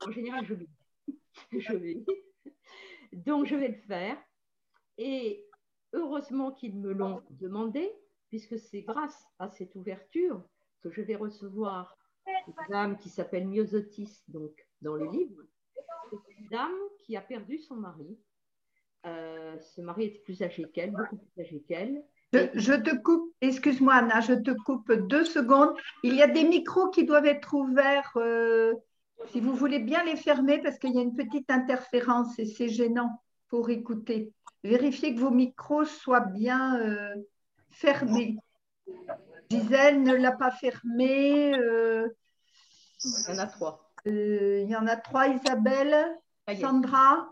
en général, je vais. je. Donc, je vais le faire. Et heureusement qu'ils me l'ont demandé, puisque c'est grâce à cette ouverture que je vais recevoir une dame qui s'appelle Myosotis, donc dans le livre. C'est une dame qui a perdu son mari. Euh, ce mari était plus âgé qu'elle, beaucoup plus âgé qu'elle. Je, te coupe, excuse-moi Anna, je te coupe deux secondes. Il y a des micros qui doivent être ouverts. Euh, si vous voulez bien les fermer parce qu'il y a une petite interférence et c'est gênant pour écouter. Vérifiez que vos micros soient bien euh, fermés. Gisèle ne l'a pas fermé. Euh, il y en a trois. Euh, il y en a trois, Isabelle, Sandra.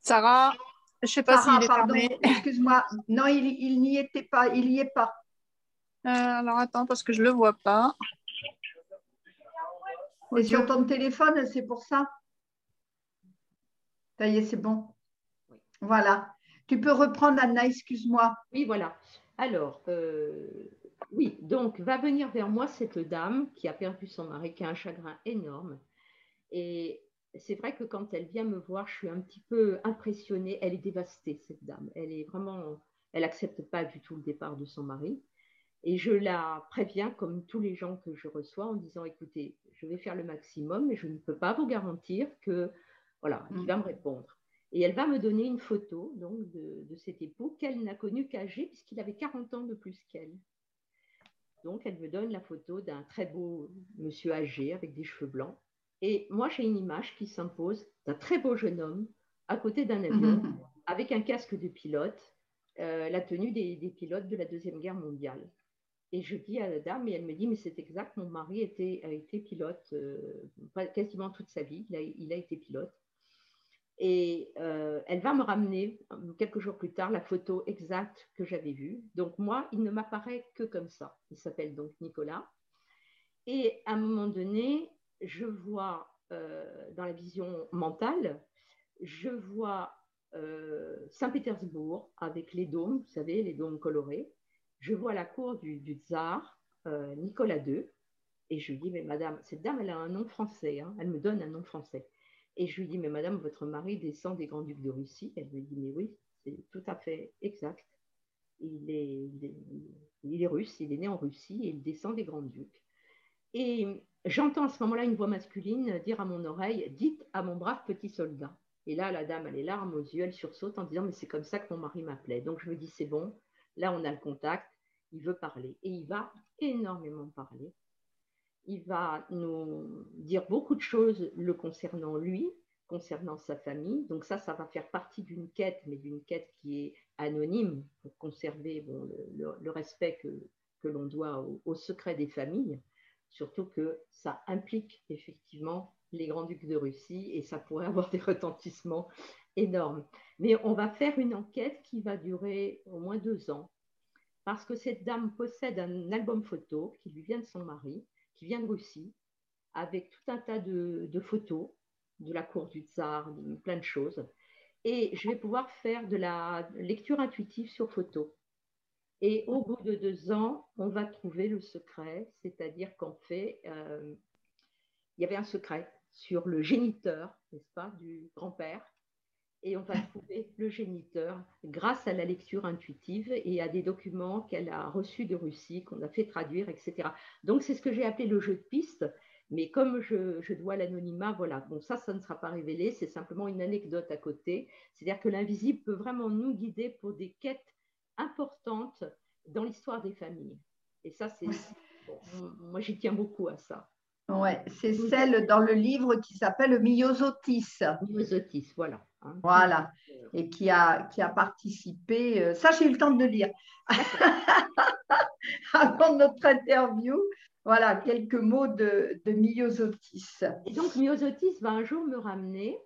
Sarah, je ne sais pas s'il est fermé. Excuse-moi. Non, il, n'y était pas. Il n'y est pas. alors attends, parce que je ne le vois pas. Et sur ton téléphone, c'est pour ça Ça y est, c'est bon. Voilà. Tu peux reprendre, Anna, excuse-moi. Oui, voilà. Alors, euh, oui, donc va venir vers moi cette dame qui a perdu son mari, qui a un chagrin énorme. Et c'est vrai que quand elle vient me voir, je suis un petit peu impressionnée. Elle est dévastée, cette dame. Elle est vraiment, elle n'accepte pas du tout le départ de son mari. Et je la préviens, comme tous les gens que je reçois, en disant écoutez, je vais faire le maximum, mais je ne peux pas vous garantir que voilà, il mm. va me répondre. Et elle va me donner une photo donc, de, cet époux qu'elle n'a connu qu'âgé, puisqu'il avait 40 ans de plus qu'elle. Donc, elle me donne la photo d'un très beau monsieur âgé avec des cheveux blancs. Et moi, j'ai une image qui s'impose d'un très beau jeune homme à côté d'un avion mm-hmm. avec un casque de pilote, euh, la tenue des, pilotes de la Deuxième Guerre mondiale. Et je dis à la dame, et elle me dit, mais c'est exact, mon mari était, a été pilote euh, quasiment toute sa vie, il a été pilote. Et euh, elle va me ramener quelques jours plus tard la photo exacte que j'avais vue. Donc moi, il ne m'apparaît que comme ça. Il s'appelle donc Nicolas. Et à un moment donné, je vois euh, dans la vision mentale, je vois euh, Saint-Pétersbourg avec les dômes, vous savez, les dômes colorés. Je vois la cour du, tsar Nicolas II. Et je lui dis, mais madame, cette dame, elle a un nom français. Hein. Elle me donne un nom français. Et je lui dis, mais madame, votre mari descend des grands-ducs de Russie. Elle me dit, mais oui, c'est tout à fait exact. Il est, russe, il est né en Russie et il descend des grands-ducs. Et j'entends à ce moment-là une voix masculine dire à mon oreille, dites à mon brave petit soldat. Et là, la dame a les larmes aux yeux, elle sursaute en disant, mais c'est comme ça que mon mari m'appelait. Donc je me dis, c'est bon, là on a le contact, il veut parler. Et il va énormément parler il va nous dire beaucoup de choses le concernant lui, concernant sa famille. Donc ça, ça va faire partie d'une quête, mais d'une quête qui est anonyme pour conserver le, respect que, l'on doit au, secret des familles, surtout que ça implique effectivement les grands-ducs de Russie et ça pourrait avoir des retentissements énormes. Mais on va faire une enquête qui va durer au moins deux ans parce que cette dame possède un album photo qui lui vient de son mari qui vient de Russie, avec tout un tas de, photos de la cour du tsar, de plein de choses. Et je vais pouvoir faire de la lecture intuitive sur photo. Et au bout de deux ans, on va trouver le secret, c'est-à-dire qu'en fait, euh, il y avait un secret sur le géniteur, n'est-ce pas, du grand-père, et on va trouver le géniteur grâce à la lecture intuitive et à des documents qu'elle a reçus de Russie, qu'on a fait traduire, etc. Donc c'est ce que j'ai appelé le jeu de piste. Mais comme je, dois l'anonymat, voilà, bon ça, ça ne sera pas révélé, c'est simplement une anecdote à côté. C'est-à-dire que l'invisible peut vraiment nous guider pour des quêtes importantes dans l'histoire des familles. Et ça, c'est, moi j'y tiens beaucoup à ça. Ouais, c'est celle dans le livre qui s'appelle Myosotis. Myosotis, voilà. Hein. Voilà, et qui a, qui a participé. Euh, ça, j'ai eu le temps de le lire avant notre interview. Voilà, quelques mots de, de Myosotis. Et donc, Myosotis va un jour me ramener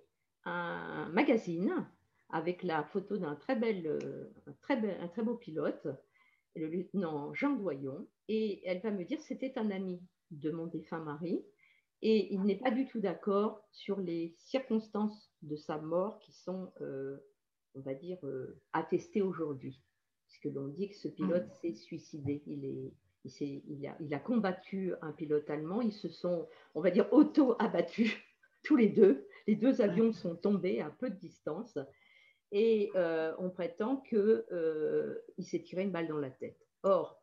un magazine avec la photo d'un très, bel, euh, très, un très beau pilote, le lieutenant Jean Doyon, et elle va me dire c'était un ami de mon défunt mari, et il n'est pas du tout d'accord sur les circonstances de sa mort qui sont, euh, on va dire, euh, attestées aujourd'hui. Puisque l'on dit que ce pilote mm. s'est suicidé. Il, est, il, a, il, a, combattu un pilote allemand. Ils se sont, on va dire, auto-abattus tous les deux. Les deux avions sont tombés à peu de distance. Et euh, on prétend qu'il s'est tiré une balle dans la tête. Or,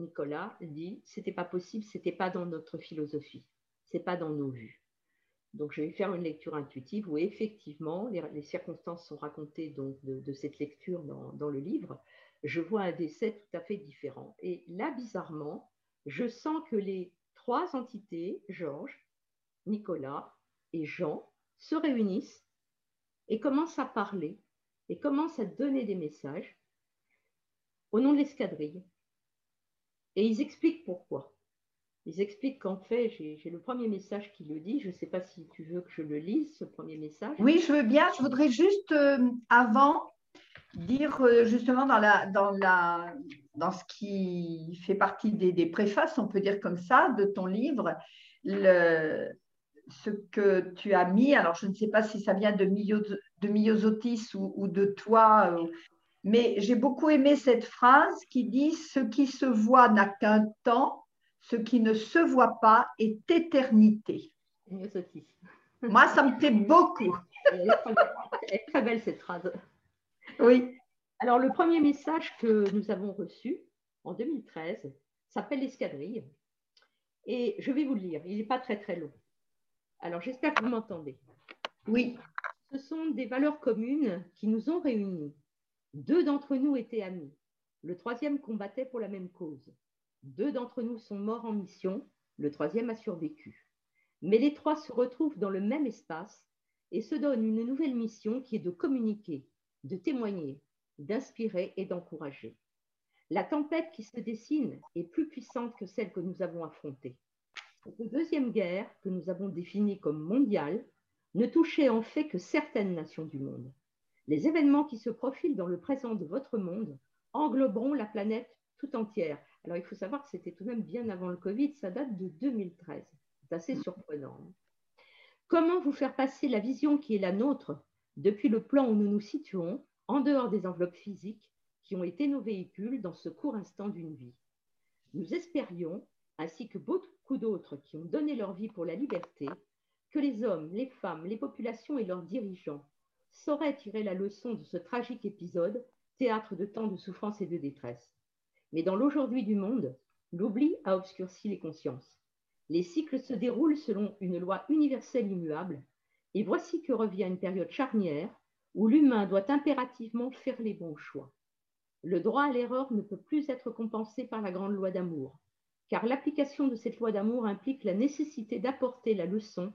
Nicolas dit, c'était pas possible, c'était pas dans notre philosophie c'est pas dans nos vues. Donc, je vais faire une lecture intuitive où effectivement, les, circonstances sont racontées de, cette lecture dans, le livre. Je vois un décès tout à fait différent. Et là, bizarrement, je sens que les trois entités, Georges, Nicolas et Jean, se réunissent et commencent à parler et commencent à donner des messages au nom de l'escadrille. Et ils expliquent pourquoi. Ils expliquent qu'en fait, j'ai le premier message qui le dit. Je ne sais pas si tu veux que je le lise, ce premier message. Oui, je veux bien. Je voudrais juste euh, avant dire euh, justement dans, la, dans, la, dans ce qui fait partie des, préfaces, on peut dire comme ça, de ton livre, ce que tu as mis. Alors, je ne sais pas si ça vient de, de Myosotis ou, ou, de toi, euh, mais j'ai beaucoup aimé cette phrase qui dit Ce qui se voit n'a qu'un temps ce qui ne se voit pas est éternité. Moi, ça me plaît beaucoup. Elle est, très belle, cette phrase. Oui. Alors, le premier message que nous avons reçu, en 2013, s'appelle L'escadrille. Et je vais vous le lire, il n'est pas très très long. Alors j'espère que vous m'entendez. Oui. Ce sont des valeurs communes qui nous ont réunis. Deux d'entre nous étaient amis. Le troisième combattait pour la même cause. Deux d'entre nous sont morts en mission. Le troisième a survécu. Mais les trois se retrouvent dans le même espace et se donnent une nouvelle mission qui est de communiquer, de témoigner, d'inspirer et d'encourager. La tempête qui se dessine est plus puissante que celle que nous avons affrontée. Cette deuxième guerre, que nous avons définie comme mondiale, ne touchait en fait que certaines nations du monde. Les événements qui se profilent dans le présent de votre monde engloberont la planète tout entière. Alors il faut savoir que c'était tout de même bien avant le Covid, ça date de 2013. C'est assez surprenant. Comment vous faire passer la vision qui est la nôtre depuis le plan où nous nous situons, en dehors des enveloppes physiques, qui ont été nos véhicules dans ce court instant d'une vie? Nous espérions, ainsi que beaucoup d'autres qui ont donné leur vie pour la liberté, que les hommes, les femmes, les populations et leurs dirigeants sauraient tirer la leçon de ce tragique épisode, théâtre de tant de souffrance et de détresse. Mais dans l'aujourd'hui du monde, l'oubli a obscurci les consciences. Les cycles se déroulent selon une loi universelle immuable, et voici que revient une période charnière où l'humain doit impérativement faire les bons choix. Le droit à l'erreur ne peut plus être compensé par la grande loi d'amour, car l'application de cette loi d'amour implique la nécessité d'apporter la leçon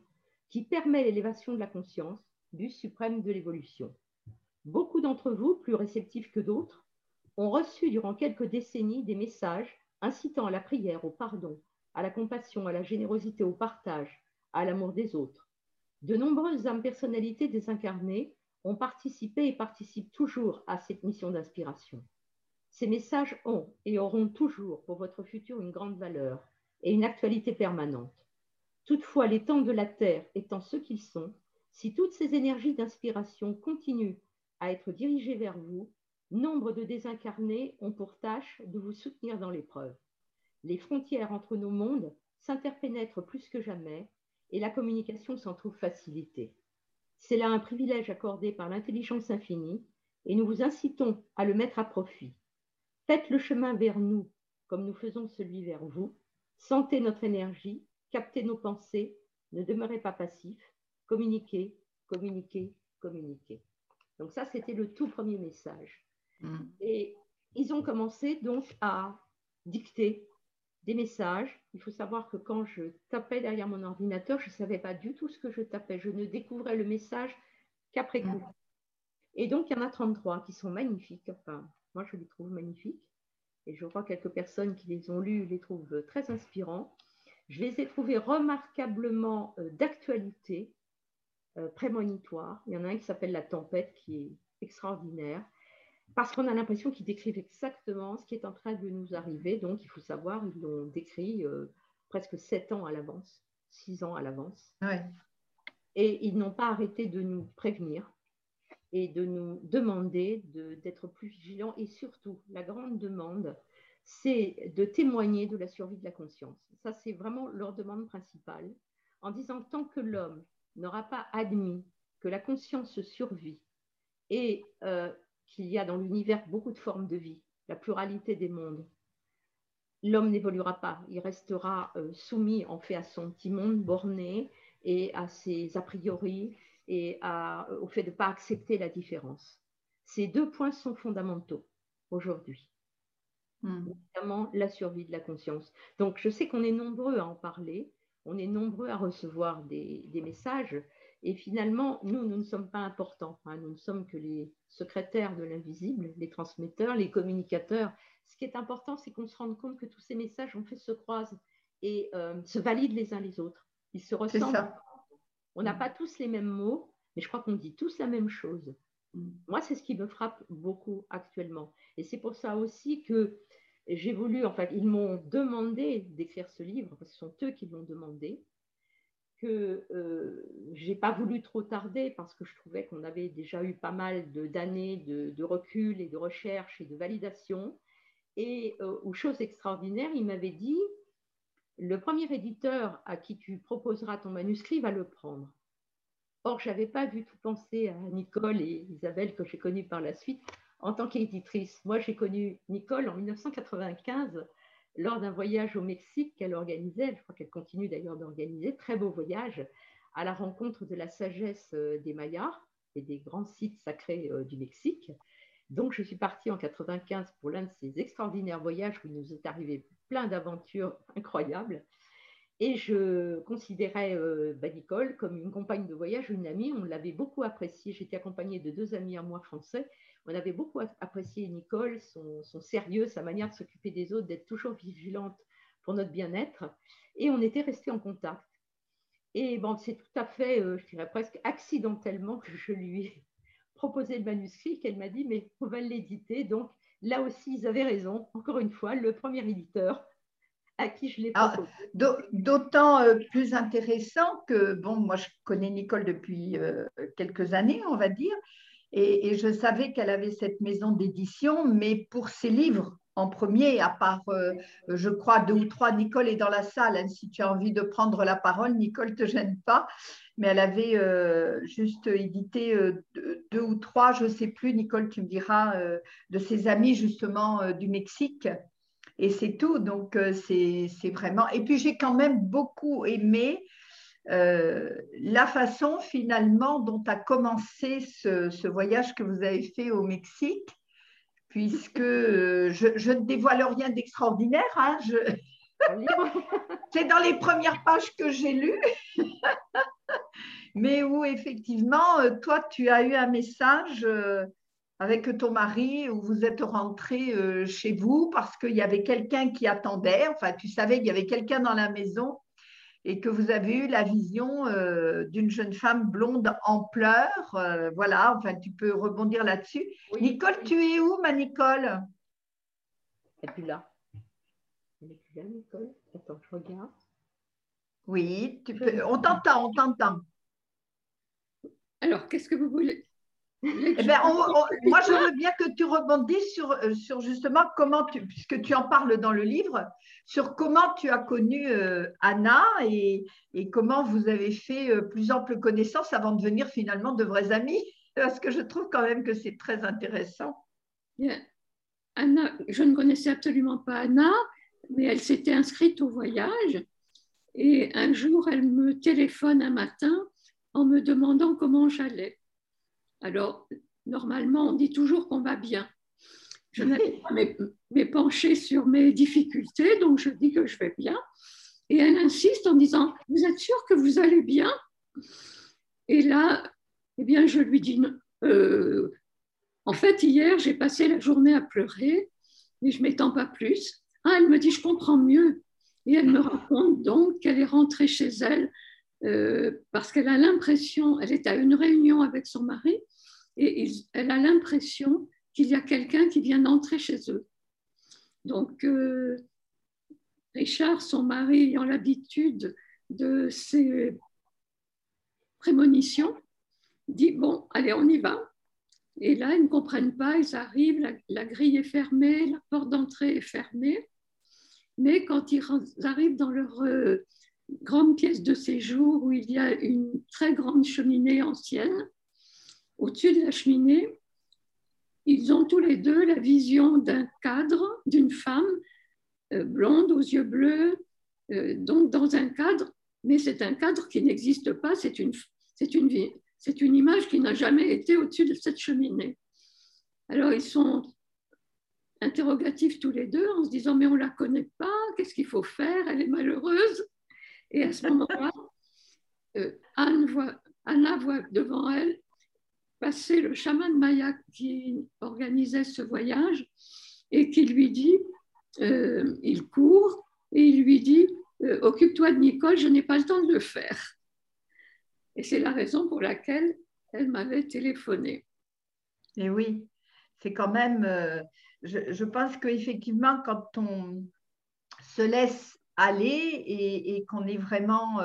qui permet l'élévation de la conscience, but suprême de l'évolution. Beaucoup d'entre vous, plus réceptifs que d'autres, ont reçu durant quelques décennies des messages incitant à la prière, au pardon, à la compassion, à la générosité, au partage, à l'amour des autres. De nombreuses âmes personnalités désincarnées ont participé et participent toujours à cette mission d'inspiration. Ces messages ont et auront toujours pour votre futur une grande valeur et une actualité permanente. Toutefois, les temps de la Terre étant ceux qu'ils sont, si toutes ces énergies d'inspiration continuent à être dirigées vers vous, nombre de désincarnés ont pour tâche de vous soutenir dans l'épreuve. Les frontières entre nos mondes s'interpénètrent plus que jamais et la communication s'en trouve facilitée. C'est là un privilège accordé par l'intelligence infinie et nous vous incitons à le mettre à profit. Faites le chemin vers nous comme nous faisons celui vers vous. Sentez notre énergie, captez nos pensées, ne demeurez pas passifs, communiquez, communiquez, communiquez. Donc ça, c'était le tout premier message. Mm. Et ils ont commencé donc à dicter des messages. Il faut savoir que quand je tapais derrière mon ordinateur, je ne savais pas du tout ce que je tapais. Je ne découvrais le message qu'après coup. Mm. Et donc, il y en a 33 qui sont magnifiques. Enfin, moi, je les trouve magnifiques. Et je crois que quelques personnes qui les ont lus les trouvent très inspirants. Je les ai trouvés remarquablement euh, d'actualité, euh, prémonitoire. Il y en a un qui s'appelle La tempête, qui est extraordinaire, parce qu'on a l'impression qu'ils décrivent exactement ce qui est en train de nous arriver. Donc, il faut savoir, ils l'ont décrit euh, presque sept ans à l'avance, six ans à l'avance. Et ils n'ont pas arrêté de nous prévenir et de nous demander d'être plus vigilants. Et surtout, la grande demande, c'est de témoigner de la survie de la conscience. Ça, c'est vraiment leur demande principale, en disant tant que l'homme n'aura pas admis que la conscience survit et euh, qu'il y a dans l'univers beaucoup de formes de vie, la pluralité des mondes, l'homme n'évoluera pas. Il restera euh, soumis en fait à son petit monde borné et à ses a priori et au fait de ne pas accepter la différence. Ces deux points sont fondamentaux aujourd'hui, hmm. notamment la survie de la conscience. Donc je sais qu'on est nombreux à en parler, on est nombreux à recevoir des, messages, et finalement, nous, nous ne sommes pas importants. Hein. Nous ne sommes que les secrétaires de l'invisible, les transmetteurs, les communicateurs. Ce qui est important, c'est qu'on se rende compte que tous ces messages, en fait, se croisent et euh, se valident les uns les autres. Ils se ressemblent. On n'a mm. pas tous les mêmes mots, mais je crois qu'on dit tous la même chose. Mm. Moi, c'est ce qui me frappe beaucoup actuellement. Et c'est pour ça aussi que j'ai voulu, en fait, ils m'ont demandé d'écrire ce livre, parce que ce sont eux qui l'ont demandé, que euh, je n'ai pas voulu trop tarder, parce que je trouvais qu'on avait déjà eu pas mal d'années de, recul et de recherche et de validation. Et euh, aux chose extraordinaire, il m'avait dit, le premier éditeur à qui tu proposeras ton manuscrit va le prendre. Or, je n'avais pas du tout pensé à Nicole et Isabelle que j'ai connues par la suite en tant qu'éditrice. Moi, j'ai connu Nicole en 1995 lors d'un voyage au Mexique qu'elle organisait, je crois qu'elle continue d'ailleurs d'organiser, très beau voyage à la rencontre de la sagesse euh, des Mayas et des grands sites sacrés euh, du Mexique. Donc, je suis partie en 95 pour l'un de ces extraordinaires voyages où il nous est arrivé plein d'aventures incroyables. Et je considérais euh, bah, Nicole comme une compagne de voyage, une amie. On l'avait beaucoup appréciée. J'étais accompagnée de deux amis à moi français. On avait beaucoup apprécié Nicole, son, son sérieux, sa manière de s'occuper des autres, d'être toujours vigilante pour notre bien-être. Et on était restés en contact. Et bon, c'est tout à fait, euh, je dirais presque accidentellement que je lui ai proposé le manuscrit, qu'elle m'a dit, mais on va l'éditer. Donc là aussi, ils avaient raison. Encore une fois, le premier éditeur à qui je l'ai proposé. D'autant euh, plus intéressant que, bon, moi je connais Nicole depuis euh, quelques années, on va dire, et, je savais qu'elle avait cette maison d'édition, mais pour ses livres en premier, à part, euh, je crois, deux ou trois, Nicole est dans la salle, hein, si tu as envie de prendre la parole, Nicole ne te gêne pas, mais elle avait juste édité deux, ou trois, je ne sais plus, Nicole, tu me diras, de ses amis justement du Mexique et c'est tout. Donc, euh, c'est vraiment. Et puis, j'ai quand même beaucoup aimé euh, la façon finalement dont a commencé ce, voyage que vous avez fait au Mexique, puisque euh, je, ne dévoile rien d'extraordinaire. Hein, c'est dans les premières pages que j'ai lues, mais où effectivement, toi, tu as eu un message avec ton mari où vous êtes rentré euh, chez vous parce qu'il y avait quelqu'un qui attendait, enfin tu savais qu'il y avait quelqu'un dans la maison et que vous avez eu la vision euh, d'une jeune femme blonde en pleurs. Euh, voilà, enfin tu peux rebondir là-dessus. Nicole, tu es où ma Nicole? Elle est plus là. Elle est plus là, Nicole. Attends, je regarde. Oui, tu peux... on t'entend, on t'entend. Alors, qu'est-ce que vous voulez? Eh ben, moi, je veux bien que tu rebondisses sur, euh, sur justement comment tu, puisque tu en parles dans le livre, sur comment tu as connu euh, Anna et, et, comment vous avez fait euh, plus ample connaissance avant de devenir finalement de vrais amis, parce que je trouve quand même que c'est très intéressant. Anna, je ne connaissais absolument pas Anna, mais elle s'était inscrite au voyage et un jour, elle me téléphone un matin en me demandant comment j'allais. Alors, normalement, on dit toujours qu'on va bien. Je n'avais pas m'épancher sur mes difficultés, donc je dis que je vais bien. Et elle insiste en disant, vous êtes sûr que vous allez bien? Et là, eh bien, je lui dis, euh, en fait, hier, j'ai passé la journée à pleurer, mais je ne m'étends pas plus. Ah, elle me dit, je comprends mieux. Et elle me raconte donc qu'elle est rentrée chez elle euh, parce qu'elle a l'impression, elle est à une réunion avec son mari, et elle a l'impression qu'il y a quelqu'un qui vient d'entrer chez eux. Donc, euh, Richard, son mari, ayant l'habitude de ces prémonitions, dit, bon, allez, on y va. Et là, ils ne comprennent pas, ils arrivent, la, grille est fermée, la porte d'entrée est fermée. Mais quand ils arrivent dans leur euh, grande pièce de séjour où il y a une très grande cheminée ancienne, au-dessus de la cheminée, ils ont tous les deux la vision d'un cadre, d'une femme euh, blonde aux yeux bleus, euh, donc dans un cadre, mais c'est un cadre qui n'existe pas, c'est une, c'est une, c'est une image qui n'a jamais été au-dessus de cette cheminée. Alors ils sont interrogatifs tous les deux en se disant mais on ne la connaît pas, qu'est-ce qu'il faut faire, elle est malheureuse. Et à ce moment-là, euh, Anna voit devant elle passer le chaman maya qui organisait ce voyage et qui lui dit, euh, il court et il lui dit, euh, occupe-toi de Nicole, je n'ai pas le temps de le faire. Et c'est la raison pour laquelle elle m'avait téléphoné. Et oui, c'est quand même, je, pense qu'effectivement, quand on se laisse aller et, et qu'on est vraiment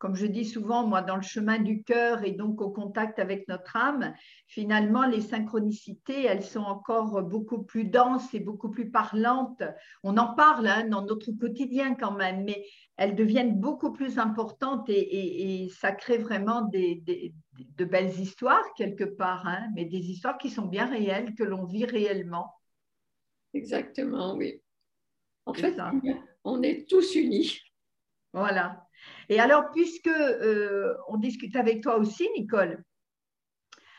comme je dis souvent, moi, dans le chemin du cœur et donc au contact avec notre âme, finalement, les synchronicités, elles sont encore beaucoup plus denses et beaucoup plus parlantes. On en parle hein, dans notre quotidien quand même, mais elles deviennent beaucoup plus importantes et, ça crée vraiment des, de belles histoires quelque part, hein, mais des histoires qui sont bien réelles, que l'on vit réellement. Exactement, oui. En fait, on est tous unis. Voilà. Et alors, puisque euh, on discute avec toi aussi, Nicole,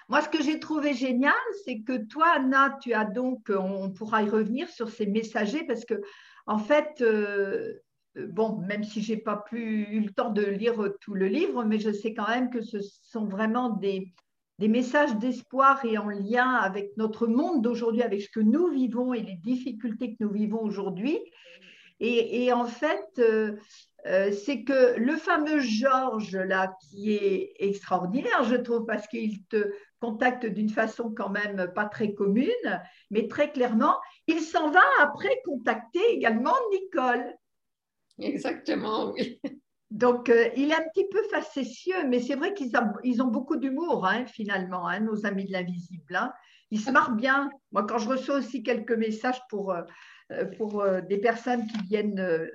moi, ce que j'ai trouvé génial, c'est que toi, Anna, tu as donc, on pourra y revenir sur ces messagers, parce que, en fait, euh, bon, même si j'ai pas eu le temps de lire tout le livre, mais je sais quand même que ce sont vraiment des messages d'espoir et en lien avec notre monde d'aujourd'hui, avec ce que nous vivons et les difficultés que nous vivons aujourd'hui. Et, en fait, euh, euh, c'est que le fameux Georges, là, qui est extraordinaire, je trouve, parce qu'il te contacte d'une façon quand même pas très commune, mais très clairement, il s'en va après contacter également Nicole. Exactement, oui. Donc, euh, il est un petit peu facétieux, mais c'est vrai qu'ils ont, beaucoup d'humour, hein, finalement, hein, nos amis de l'invisible. Hein. Ils se marrent bien. Moi, quand je reçois aussi quelques messages pour, euh, pour des personnes qui viennent,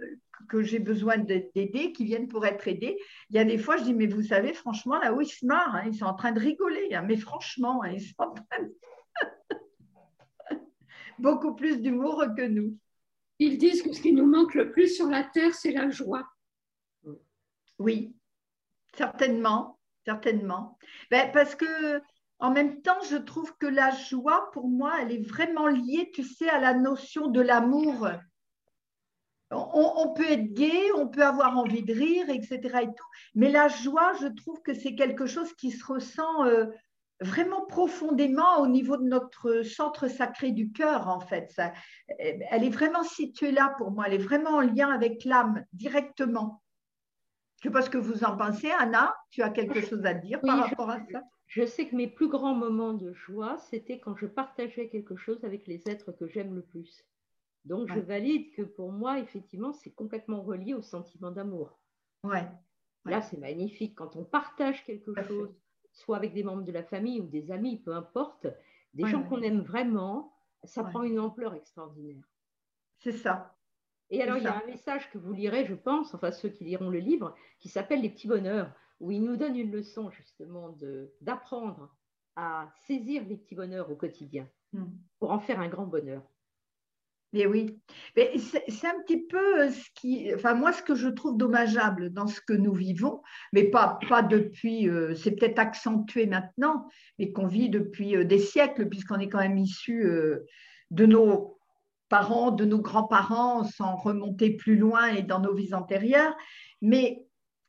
que j'ai besoin d'aider, qui viennent pour être aidées, il y a des fois, je dis, mais vous savez, franchement, là où ils se marrent, ils sont en train de rigoler. mais franchement, ils sont en train de... beaucoup plus d'humour que nous. Ils disent que ce qui nous manque le plus sur la terre, c'est la joie. Oui, certainement, certainement. Ben, parce que en même temps, je trouve que la joie, pour moi, elle est vraiment liée, tu sais, à la notion de l'amour. On, peut être gay, on peut avoir envie de rire, etc. Et tout, mais la joie, je trouve que c'est quelque chose qui se ressent euh, vraiment profondément au niveau de notre centre sacré du cœur, en fait. elle est vraiment située là pour moi, elle est vraiment en lien avec l'âme directement. Je ne sais pas ce que vous en pensez. Anna, tu as quelque chose à dire par rapport à ça? Je sais que mes plus grands moments de joie, c'était quand je partageais quelque chose avec les êtres que j'aime le plus. Donc, je valide que pour moi, effectivement, c'est complètement relié au sentiment d'amour. Ouais. Là, c'est magnifique. Quand on partage quelque chose, soit avec des membres de la famille ou des amis, peu importe, des gens qu'on aime vraiment, ça prend une ampleur extraordinaire. C'est ça. Et alors, il y a un message que vous lirez, je pense, enfin ceux qui liront le livre, qui s'appelle Les petits bonheurs, où il nous donne une leçon justement d'apprendre à saisir les petits bonheurs au quotidien hmm. pour en faire un grand bonheur. Mais oui, mais c'est un petit peu euh, ce qui, enfin moi ce que je trouve dommageable dans ce que nous vivons, mais pas, pas depuis, euh, c'est peut-être accentué maintenant, mais qu'on vit depuis euh, des siècles puisqu'on est quand même issu de nos parents, de nos grands-parents, sans remonter plus loin et dans nos vies antérieures. Mais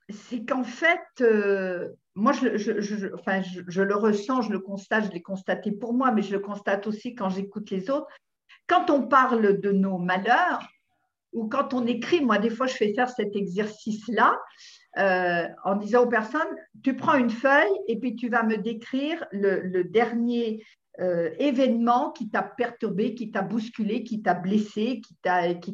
c'est qu'en fait, euh, moi, je, le ressens, je le constate, je l'ai constaté pour moi, mais je le constate aussi quand j'écoute les autres. Quand on parle de nos malheurs, ou quand on écrit, moi, des fois, je fais faire cet exercice-là, euh, en disant aux personnes, tu prends une feuille et puis tu vas me décrire le dernier euh, événement qui t'a perturbé, qui t'a bousculé, qui t'a blessé, qui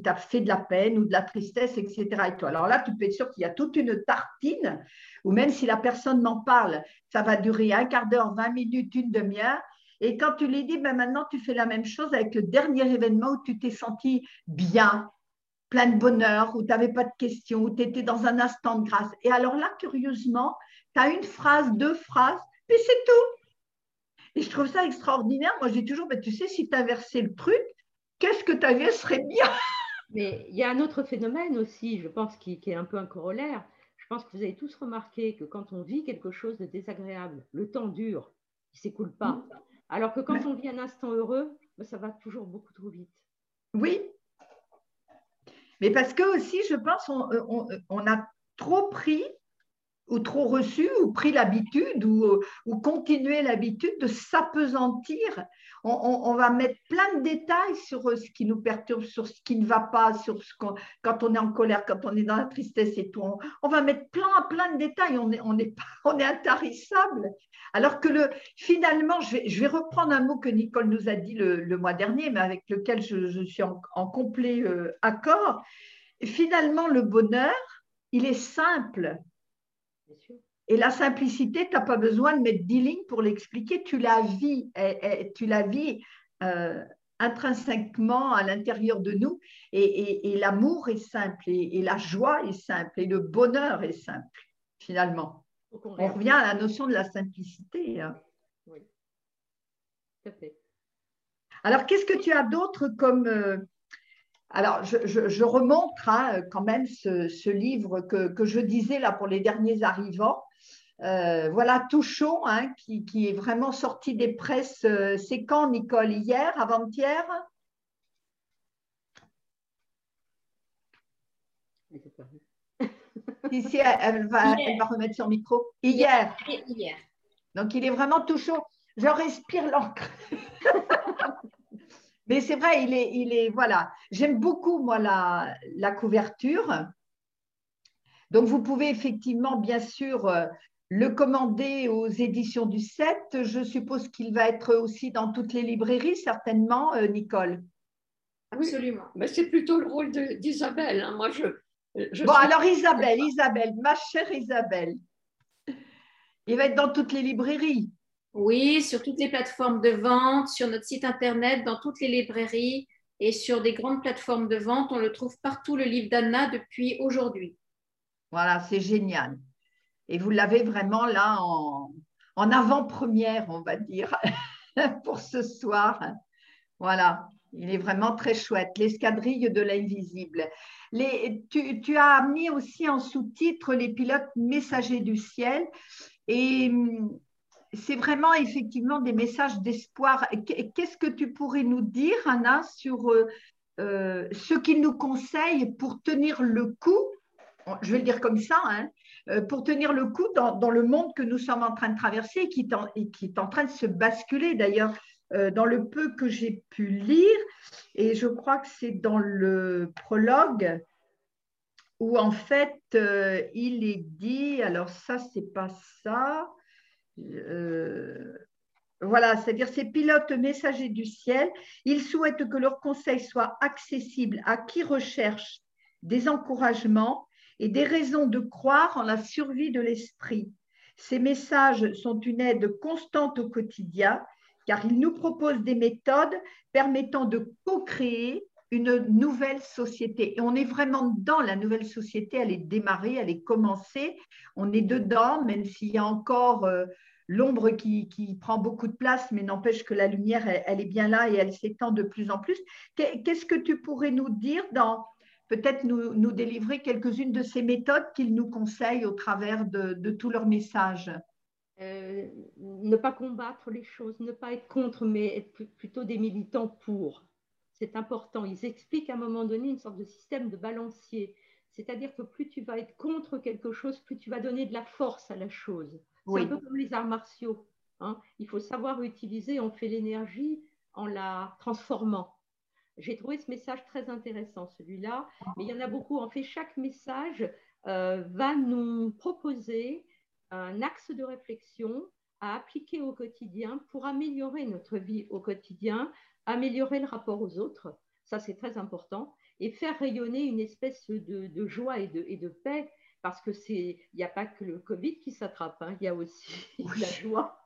t'a, fait de la peine ou de la tristesse, etc. Et toi. Alors là, tu peux être sûr qu'il y a toute une tartine, ou même si la personne m'en parle, ça va durer un quart d'heure, 20 minutes, une demi-heure. Et quand tu lui dis, ben maintenant tu fais la même chose avec le dernier événement où tu t'es senti bien, plein de bonheur, où tu n'avais pas de questions, où tu étais dans un instant de grâce. Et alors là, curieusement, tu as une phrase, deux phrases, puis c'est tout. Et je trouve ça extraordinaire. Moi, je dis toujours, mais tu sais, si tu inversais le truc, qu'est-ce que ta vie serait bien? Mais il y a un autre phénomène aussi, je pense, qui, est un peu un corollaire. Je pense que vous avez tous remarqué que quand on vit quelque chose de désagréable, le temps dure, il ne s'écoule pas. Alors que quand on vit un instant heureux, ben, ça va toujours beaucoup trop vite. Oui. Mais parce que aussi, je pense, on, on a trop pris ou trop reçu, ou pris l'habitude, ou, ou continuer l'habitude de s'apesantir. On, va mettre plein de détails sur ce qui nous perturbe, sur ce qui ne va pas, sur ce quand on est en colère, quand on est dans la tristesse et tout. On, va mettre plein, plein de détails. On est, on est, on est intarissable. Alors que le, finalement, je vais, je vais, reprendre un mot que Nicole nous a dit le, mois dernier, mais avec lequel je, suis en, complet euh, accord. Finalement, le bonheur, il est simple et la simplicité, tu n'as pas besoin de mettre 10 lignes pour l'expliquer, tu la vis, tu la vis euh, intrinsèquement à l'intérieur de nous. Et, l'amour est simple, et, la joie est simple, et le bonheur est simple, finalement. On, revient à la notion de la simplicité. Hein. Oui, tout à fait. Alors, qu'est-ce que tu as d'autre comme... Euh, alors, je, remonte hein, quand même ce, livre que, je disais là pour les derniers arrivants. Euh, voilà, tout chaud, hein, qui, est vraiment sorti des presses. Euh, c'est quand, Nicole? Hier Avant-hier? Ici, elle va, elle va, remettre son micro. Hier. Hier. Donc, il est vraiment tout chaud. Je respire l'encre. Mais c'est vrai, il est, il est voilà. J'aime beaucoup, moi, la, la, couverture. Donc, vous pouvez effectivement, bien sûr, euh, le commander aux éditions du 7. Je suppose qu'il va être aussi dans toutes les librairies, certainement, euh, Nicole. Absolument. Mais c'est plutôt le rôle d'Isabelle. Hein. Moi, je, je bon, alors Isabelle, Isabelle, ma chère Isabelle, il va être dans toutes les librairies. Oui, sur toutes les plateformes de vente, sur notre site internet, dans toutes les librairies et sur des grandes plateformes de vente. On le trouve partout, le livre d'Anna, depuis aujourd'hui. Voilà, c'est génial. Et vous l'avez vraiment là en, avant-première, on va dire, pour ce soir. Voilà, il est vraiment très chouette. L'escadrille de l'invisible. Tu, tu, as mis aussi en sous-titre les pilotes messagers du ciel. Et c'est vraiment effectivement des messages d'espoir. Qu'est-ce que tu pourrais nous dire, Anna, sur euh, euh, ce qu'il nous conseille pour tenir le coup je vais le dire comme ça, hein, euh, pour tenir le coup dans, le monde que nous sommes en train de traverser et qui, est en, train de se basculer. D'ailleurs, dans le peu que j'ai pu lire, et je crois que c'est dans le prologue où en fait il est dit, alors ça, c'est pas ça, euh, voilà, c'est-à-dire ces pilotes messagers du ciel, ils souhaitent que leurs conseils soient accessibles à qui recherche des encouragements et des raisons de croire en la survie de l'esprit. Ces messages sont une aide constante au quotidien car ils nous proposent des méthodes permettant de co-créer une nouvelle société. Et on est vraiment dans la nouvelle société, elle est démarrée, elle est commencée, on est dedans, même s'il y a encore euh, l'ombre qui, prend beaucoup de place, mais n'empêche que la lumière, elle, est bien là et elle s'étend de plus en plus. Qu'est-ce que tu pourrais nous dire dans, peut-être nous, délivrer quelques-unes de ces méthodes qu'ils nous conseillent au travers de, tous leurs messages? Euh, ne pas combattre les choses, ne pas être contre, mais être plutôt des militants pour c'est important. Ils expliquent à un moment donné une sorte de système de balancier. C'est-à-dire que plus tu vas être contre quelque chose, plus tu vas donner de la force à la chose. C'est un peu comme les arts martiaux. Hein. Il faut savoir utiliser, on fait l'énergie en la transformant. J'ai trouvé ce message très intéressant, celui-là, mais il y en a beaucoup. En fait, chaque message euh, va nous proposer un axe de réflexion à appliquer au quotidien pour améliorer notre vie au quotidien, améliorer le rapport aux autres, ça c'est très important, et faire rayonner une espèce de, joie et de, et de, paix, parce que c'est, il n'y a pas que le Covid qui s'attrape, hein, il y a aussi la joie.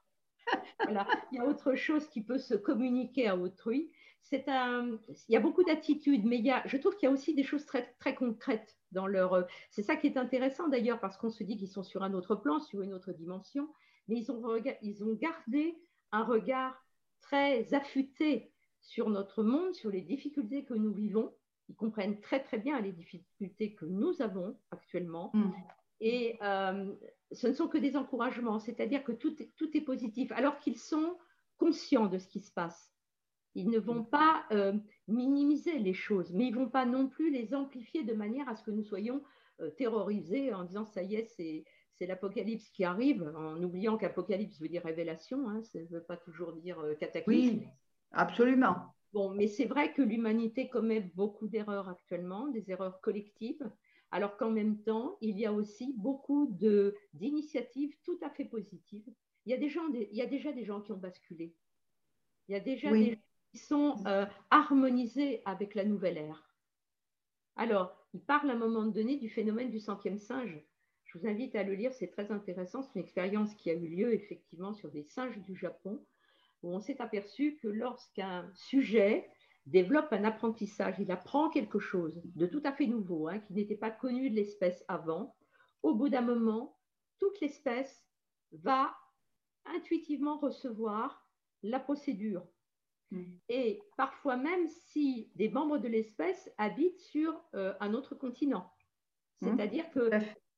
voilà. Il y a autre chose qui peut se communiquer à autrui. C'est un, il y a beaucoup d'attitudes, mais il y a, je trouve qu'il y a aussi des choses très, très concrètes dans leur. C'est ça qui est intéressant d'ailleurs, parce qu'on se dit qu'ils sont sur un autre plan, sur une autre dimension, mais ils ont, ils ont gardé un regard très affûté sur notre monde, sur les difficultés que nous vivons. Ils comprennent très très bien les difficultés que nous avons actuellement. Mm. Et euh, ce ne sont que des encouragements, c'est-à-dire que tout est, tout est positif, alors qu'ils sont conscients de ce qui se passe. Ils ne vont pas euh, minimiser les choses, mais ils ne vont pas non plus les amplifier de manière à ce que nous soyons euh, terrorisés en disant ça y est, c'est, c'est l'apocalypse qui arrive, en oubliant qu'apocalypse veut dire révélation, hein, ça ne veut pas toujours dire cataclysme. Oui. Absolument. Bon, mais c'est vrai que l'humanité commet beaucoup d'erreurs actuellement, des erreurs collectives, alors qu'en même temps, il y a aussi beaucoup d'initiatives tout à fait positives. Il y, a des gens, il y a déjà des gens qui ont basculé. Il y a déjà des gens qui sont euh, harmonisés avec la nouvelle ère. Alors, il parle à un moment donné du phénomène du centième singe. Je vous invite à le lire, c'est très intéressant. C'est une expérience qui a eu lieu effectivement sur des singes du Japon où on s'est aperçu que lorsqu'un sujet développe un apprentissage, il apprend quelque chose de tout à fait nouveau, hein, qui n'était pas connu de l'espèce avant, au bout d'un moment, toute l'espèce va intuitivement recevoir la procédure. Mm. Et parfois même si des membres de l'espèce habitent sur euh, un autre continent. Mm. C'est-à-dire que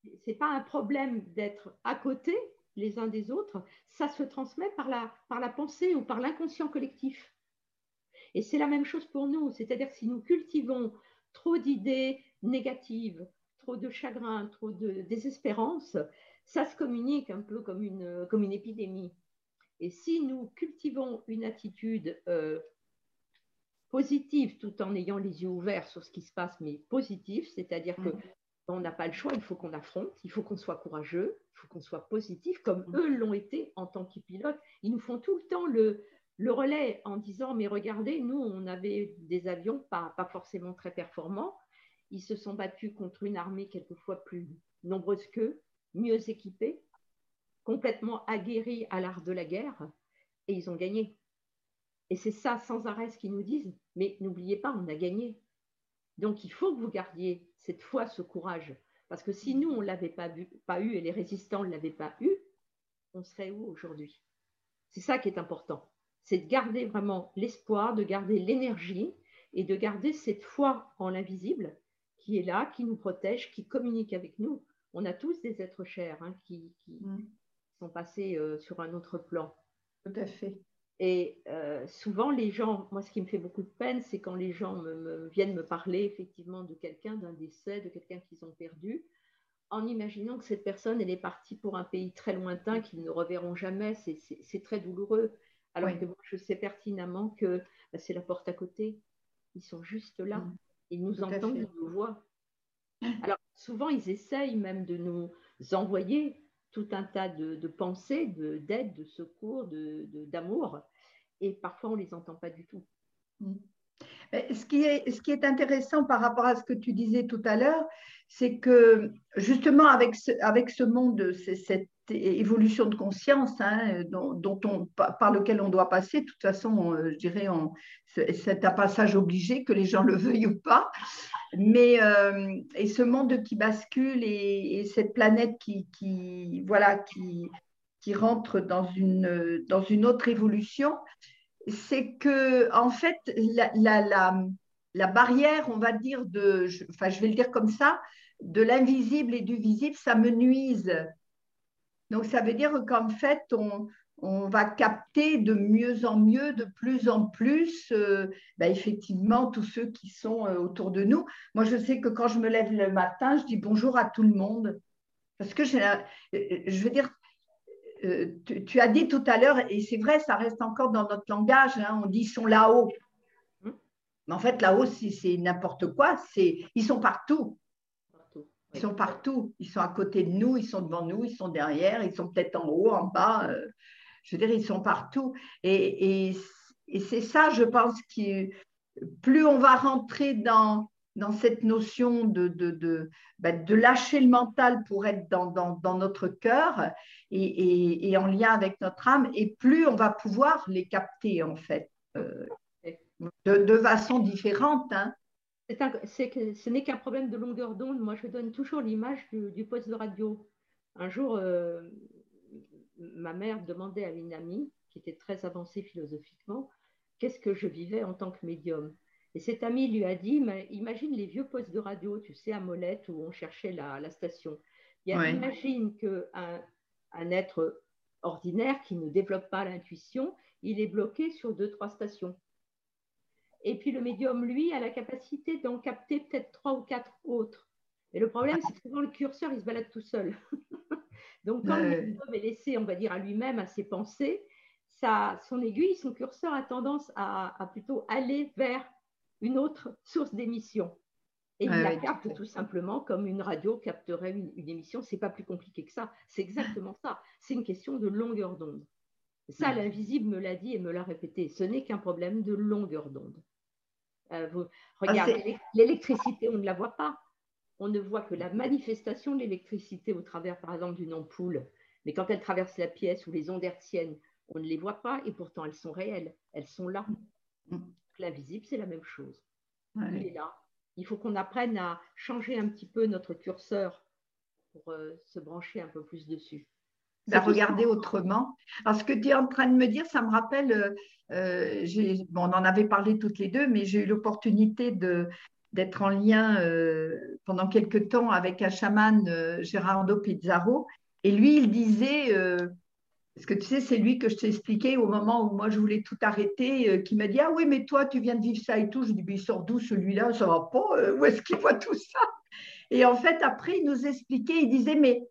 ce n'est pas un problème d'être à côté les uns des autres, ça se transmet par la, par la pensée ou par l'inconscient collectif. Et c'est la même chose pour nous, c'est-à-dire si nous cultivons trop d'idées négatives, trop de chagrin, trop de désespérance, ça se communique un peu comme une, comme une épidémie. Et si nous cultivons une attitude euh, positive tout en ayant les yeux ouverts sur ce qui se passe, mais positive, c'est-à-dire que mm. On n'a pas le choix, il faut qu'on affronte, il faut qu'on soit courageux, il faut qu'on soit positif, comme mm. eux l'ont été en tant que pilotes. Ils nous font tout le temps le, le relais en disant, mais regardez, nous, on avait des avions pas, pas forcément très performants. Ils se sont battus contre une armée quelquefois plus nombreuse qu'eux, mieux équipée, complètement aguerris à l'art de la guerre, et ils ont gagné. Et c'est ça sans arrêt ce qu'ils nous disent, mais n'oubliez pas, on a gagné. Donc il faut que vous gardiez cette foi, ce courage, parce que si nous, on ne l'avait pas, pas eu et les résistants ne l'avaient pas eu, on serait où aujourd'hui? C'est ça qui est important, c'est de garder vraiment l'espoir, de garder l'énergie et de garder cette foi en l'invisible qui est là, qui nous protège, qui communique avec nous on a tous des êtres chers hein, qui, mm. sont passés euh, sur un autre plan. Tout à fait. Et euh, souvent, les gens, moi, ce qui me fait beaucoup de peine, c'est quand les gens viennent me parler effectivement de quelqu'un, d'un décès, de quelqu'un qu'ils ont perdu, en imaginant que cette personne, elle est partie pour un pays très lointain qu'ils ne reverront jamais. C'est très douloureux. Alors que je sais pertinemment que bah, c'est la porte à côté. Ils sont juste là. Mm. Ils nous entendent, ils nous voient. Alors, souvent, ils essayent même de nous envoyer tout un tas de, pensées, d'aide, de, secours, d'amour, et parfois on ne les entend pas du tout. Mm. Ce qui, est, ce qui est intéressant par rapport à ce que tu disais tout à l'heure, c'est que justement avec ce, avec ce monde, cette évolution de conscience hein, dont, on, par lequel on doit passer, de toute façon, je dirais, c'est un passage obligé, que les gens le veuillent ou pas, mais euh, et ce monde qui bascule et, cette planète qui, voilà, qui rentre dans une, dans une autre évolution, c'est que en fait la, la, la, barrière, on va dire de, enfin je vais le dire comme ça, de l'invisible et du visible, ça me nuise. Donc ça veut dire qu'en fait on, on va capter de mieux en mieux, de plus en plus, euh, bah, effectivement, tous ceux qui sont euh, autour de nous. Moi, je sais que quand je me lève le matin, je dis bonjour à tout le monde. Parce que euh, je veux dire, tu, as dit tout à l'heure, et c'est vrai, ça reste encore dans notre langage, hein, on dit ils sont là-haut. Mais en fait, là-haut, c'est n'importe quoi, ils sont partout. Ils sont partout. Ils sont à côté de nous, ils sont devant nous, ils sont derrière, ils sont peut-être en haut, en bas je veux dire, ils sont partout. Et, c'est ça, je pense, que plus on va rentrer dans, dans cette notion de, de, ben, de, lâcher le mental pour être dans, dans, notre cœur et, et, en lien avec notre âme, et plus on va pouvoir les capter, en fait, euh, de, façon différente. Hein. Que ce n'est qu'un problème de longueur d'onde. Moi, je donne toujours l'image du, poste de radio. Un jour, euh, ma mère demandait à une amie qui était très avancée philosophiquement qu'est-ce que je vivais en tant que médium. Et cette amie lui a dit Imagine les vieux postes de radio, tu sais, à Molette où on cherchait la, station. Imagine qu'un un être ordinaire qui ne développe pas l'intuition, il est bloqué sur deux, trois stations. Et puis le médium, lui, a la capacité d'en capter peut-être trois ou quatre autres. Et le problème, c'est que souvent le curseur, il se balade tout seul. Donc, quand l'homme est laissé, on va dire, à lui-même, à ses pensées, son aiguille, son curseur a tendance à, plutôt aller vers une autre source d'émission. Et il la capte tout simplement comme une radio capterait une, une émission. C'est pas plus compliqué que ça. C'est exactement ça. C'est une question de longueur d'onde. Ça, l'invisible me l'a dit et me l'a répété. Ce n'est qu'un problème de longueur d'onde. Euh, ah, regardez, l'électricité, on ne la voit pas on ne voit que la manifestation de l'électricité au travers, par exemple, d'une ampoule. Mais quand elle traverse la pièce ou les ondes hertziennes, on ne les voit pas et pourtant elles sont réelles, elles sont là. Mm. L'invisible, c'est la même chose. Il est là. Il faut qu'on apprenne à changer un petit peu notre curseur pour se brancher un peu plus dessus. Regarder autrement. Alors, ce que tu es en train de me dire, ça me rappelle, bon, on en avait parlé toutes les deux, mais j'ai eu l'opportunité d'être en lien pendant quelques temps avec un chaman, Gerardo Pizarro, et lui, il disait, parce que tu sais, c'est lui que je t'ai expliqué au moment où moi je voulais tout arrêter, euh, qui m'a dit Ah oui, mais toi, tu viens de vivre ça et tout. Je dis Il sort d'où celui-là? Ça va pas euh, Où est-ce qu'il voit tout ça Et en fait, après, il nous expliquait il disait Mais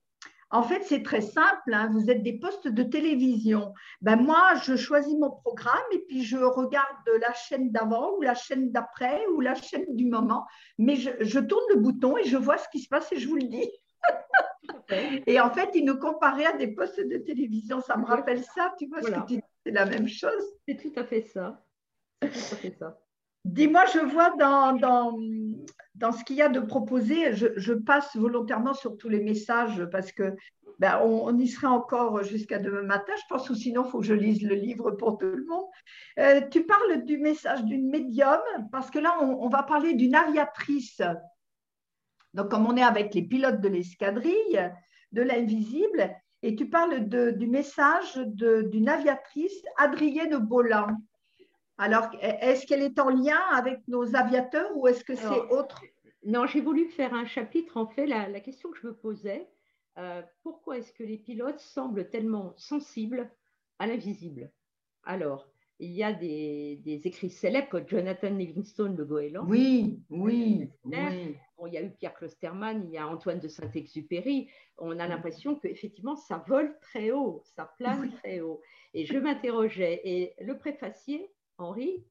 en fait, c'est très simple. Hein, vous êtes des postes de télévision. Ben, moi, je choisis mon programme et puis je regarde la chaîne d'avant ou la chaîne d'après ou la chaîne du moment. Mais je, je tourne le bouton et je vois ce qui se passe et je vous le dis. Et en fait, il nous comparait à des postes de télévision. Ça me rappelle ça, tu vois, ce que tu dis, c'est la même chose. C'est tout à fait ça. C'est tout à fait ça. Dis-moi, je vois dans, dans, dans ce qu'il y a de proposé, je, passe volontairement sur tous les messages parce que ben, on, y serait encore jusqu'à demain matin, je pense, ou sinon il faut que je lise le livre pour tout le monde. Euh, tu parles du message d'une médium parce que là, on, on va parler d'une aviatrice donc, comme on est avec les pilotes de l'escadrille, de l'invisible, et tu parles du message d'une aviatrice, Adrienne Bolland. Alors, est-ce qu'elle est en lien avec nos aviateurs ou est-ce que c'est autre? Non, j'ai voulu faire un chapitre, en fait, la, question que je me posais, euh, pourquoi est-ce que les pilotes semblent tellement sensibles à l'invisible? Alors, il y a des, écrits célèbres comme Jonathan Livingstone, le goéland. Oui, oui, il y a eu Pierre Klosterman, il y a Antoine de Saint-Exupéry. On a l'impression qu'effectivement, ça vole très haut, ça plane très haut. Et je m'interrogeais. Et le préfacier, Henri,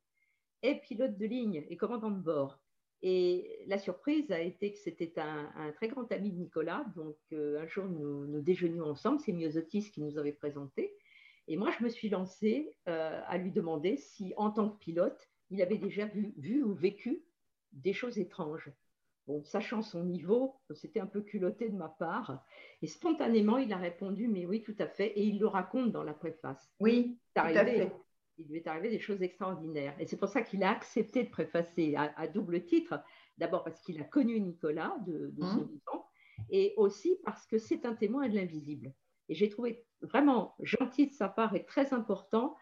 est pilote de ligne et commandant de bord. Et la surprise a été que c'était un, très grand ami de Nicolas. Donc, euh, un jour, nous, nous déjeunions ensemble. C'est Myosotis qui nous avait présenté. Et moi, je me suis lancée euh, à lui demander si, en tant que pilote, il avait déjà vu, ou vécu des choses étranges. Bon, sachant son niveau, c'était un peu culotté de ma part. Et spontanément, il a répondu, mais oui, tout à fait. Et il le raconte dans la préface. Oui, tout à fait. Il lui est arrivé des choses extraordinaires. Et c'est pour ça qu'il a accepté de préfacer à, double titre. D'abord parce qu'il a connu Nicolas de, de son vivant, et aussi parce que c'est un témoin de l'invisible. Et j'ai trouvé vraiment gentil de sa part et très important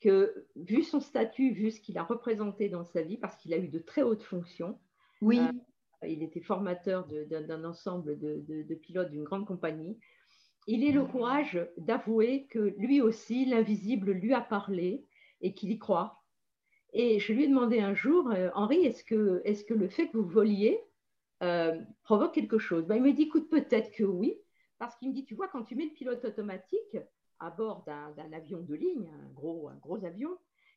que, vu son statut, vu ce qu'il a représenté dans sa vie, parce qu'il a eu de très hautes fonctions, oui. Euh, il était formateur d'un ensemble de, pilotes d'une grande compagnie, il ait le courage d'avouer que lui aussi, l'invisible lui a parlé et qu'il y croit. Et je lui ai demandé un jour, euh, Henri, est-ce que, est que, le fait que vous voliez euh, provoque quelque chose? Ben, Il me dit, écoute, peut-être que oui, parce qu'il me dit, tu vois, quand tu mets le pilote automatique à bord d'un avion de ligne, un gros, un gros avion,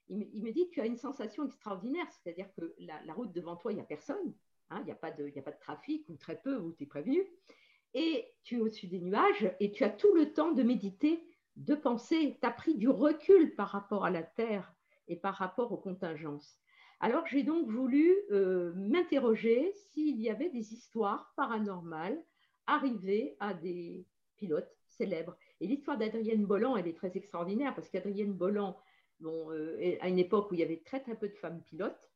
il me, dit, tu as une sensation extraordinaire, c'est-à-dire que la, route devant toi, il n'y a personne, hein, il n'y a, a pas de trafic ou très peu, où tu es prévenu, et tu es au-dessus des nuages et tu as tout le temps de méditer, de penser, tu as pris du recul par rapport à la Terre et par rapport aux contingences. Alors j'ai donc voulu euh, m'interroger s'il y avait des histoires paranormales arriver à des pilotes célèbres. Et l'histoire d'Adrienne Bolland, elle est très extraordinaire parce qu'Adrienne Bolland, bon, euh, à une époque où il y avait très très peu de femmes pilotes,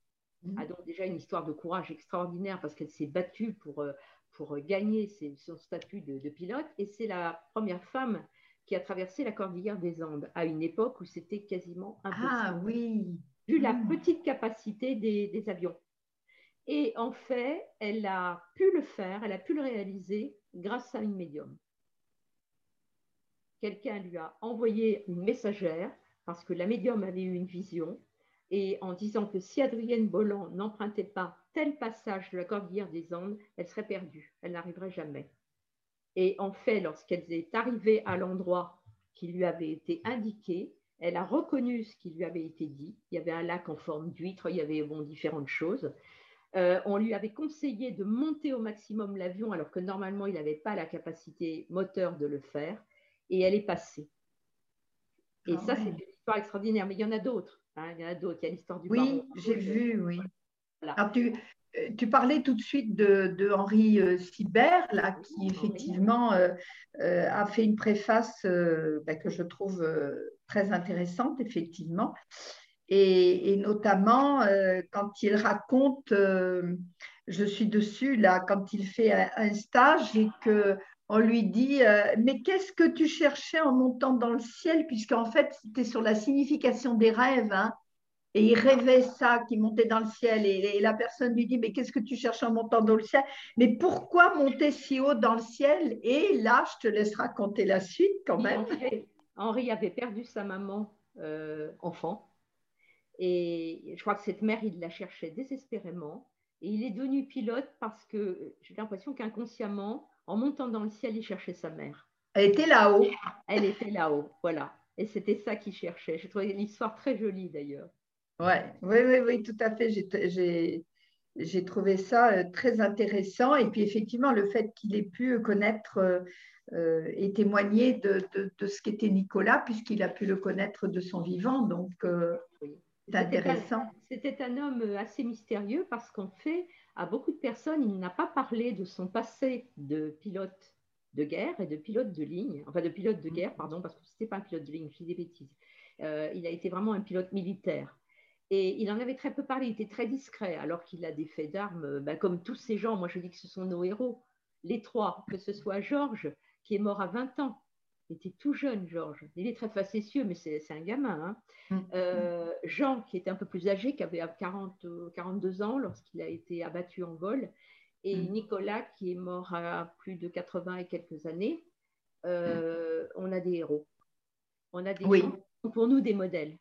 mhm. a donc déjà une histoire de courage extraordinaire parce qu'elle s'est battue pour, euh, pour gagner son statut de, pilote. Et c'est la première femme qui a traversé la cordillère des Andes à une époque où c'était quasiment impossible. Ah oui. Vu la mhm. petite capacité des, des avions. Et en fait, elle a pu le faire, elle a pu le réaliser grâce à une médium. Quelqu'un lui a envoyé une messagère parce que la médium avait eu une vision et en disant que si Adrienne Bolland n'empruntait pas tel passage de la cordillère des Andes, elle serait perdue, elle n'arriverait jamais. Et en fait, lorsqu'elle est arrivée à l'endroit qui lui avait été indiqué, elle a reconnu ce qui lui avait été dit. Il y avait un lac en forme d'huître, il y avait bon, différentes choses. Euh, on lui avait conseillé de monter au maximum l'avion alors que normalement il n'avait pas la capacité moteur de le faire et elle est passée. Et ah ça, c'est une histoire extraordinaire, mais il y en a d'autres. Hein, il y en a d'autres. Il y a l'histoire du Oui, j'ai vu, oui. euh, tu, parlais tout de suite de, Henri euh, Sibert, là, qui effectivement a fait une préface bah, que je trouve très intéressante, effectivement et, notamment euh, quand il raconte, euh, je suis dessus là, quand il fait un, stage et que on lui dit Mais qu'est-ce que tu cherchais en montant dans le ciel? Puisqu'en fait, c'était sur la signification des rêves. Hein. Et il rêvait ça, qui montait dans le ciel. Et, la personne lui dit Mais qu'est-ce que tu cherches en montant dans le ciel? Mais pourquoi monter si haut dans le ciel? Et là, je te laisse raconter la suite quand même. Henri avait perdu sa maman enfant. Et je crois que cette mère, il la cherchait désespérément. Et il est devenu pilote parce que j'ai l'impression qu'inconsciemment, en montant dans le ciel, il cherchait sa mère. Elle était là-haut. Elle était là-haut, voilà. Et c'était ça qu'il cherchait. J'ai trouvé l'histoire très jolie d'ailleurs. Ouais, oui, oui, oui, tout à fait. J'ai trouvé ça euh, très intéressant. Et puis effectivement, le fait qu'il ait pu connaître euh, euh, et témoigner de, de, ce qu'était Nicolas, puisqu'il a pu le connaître de son vivant. Donc, c'est intéressant. C'était un homme assez mystérieux parce qu'en fait, à beaucoup de personnes, il n'a pas parlé de son passé de pilote de guerre et de pilote de ligne, enfin de pilote de guerre, pardon, parce que ce n'était pas un pilote de ligne, je dis des bêtises. Euh, il a été vraiment un pilote militaire. Et il en avait très peu parlé, il était très discret, alors qu'il a des faits d'armes, ben, comme tous ces gens, moi je dis que ce sont nos héros, les trois, que ce soit Georges, qui est mort à 20 ans, il était tout jeune, Georges. Il est très facétieux, mais c'est un gamin. Hein. Mm. Euh, Jean, qui était un peu plus âgé, qui avait 40, 42 ans lorsqu'il a été abattu en vol. Et mm. Nicolas, qui est mort à plus de 80 et quelques années. Euh, mm. On a des héros. On a des oui. pour nous des modèles.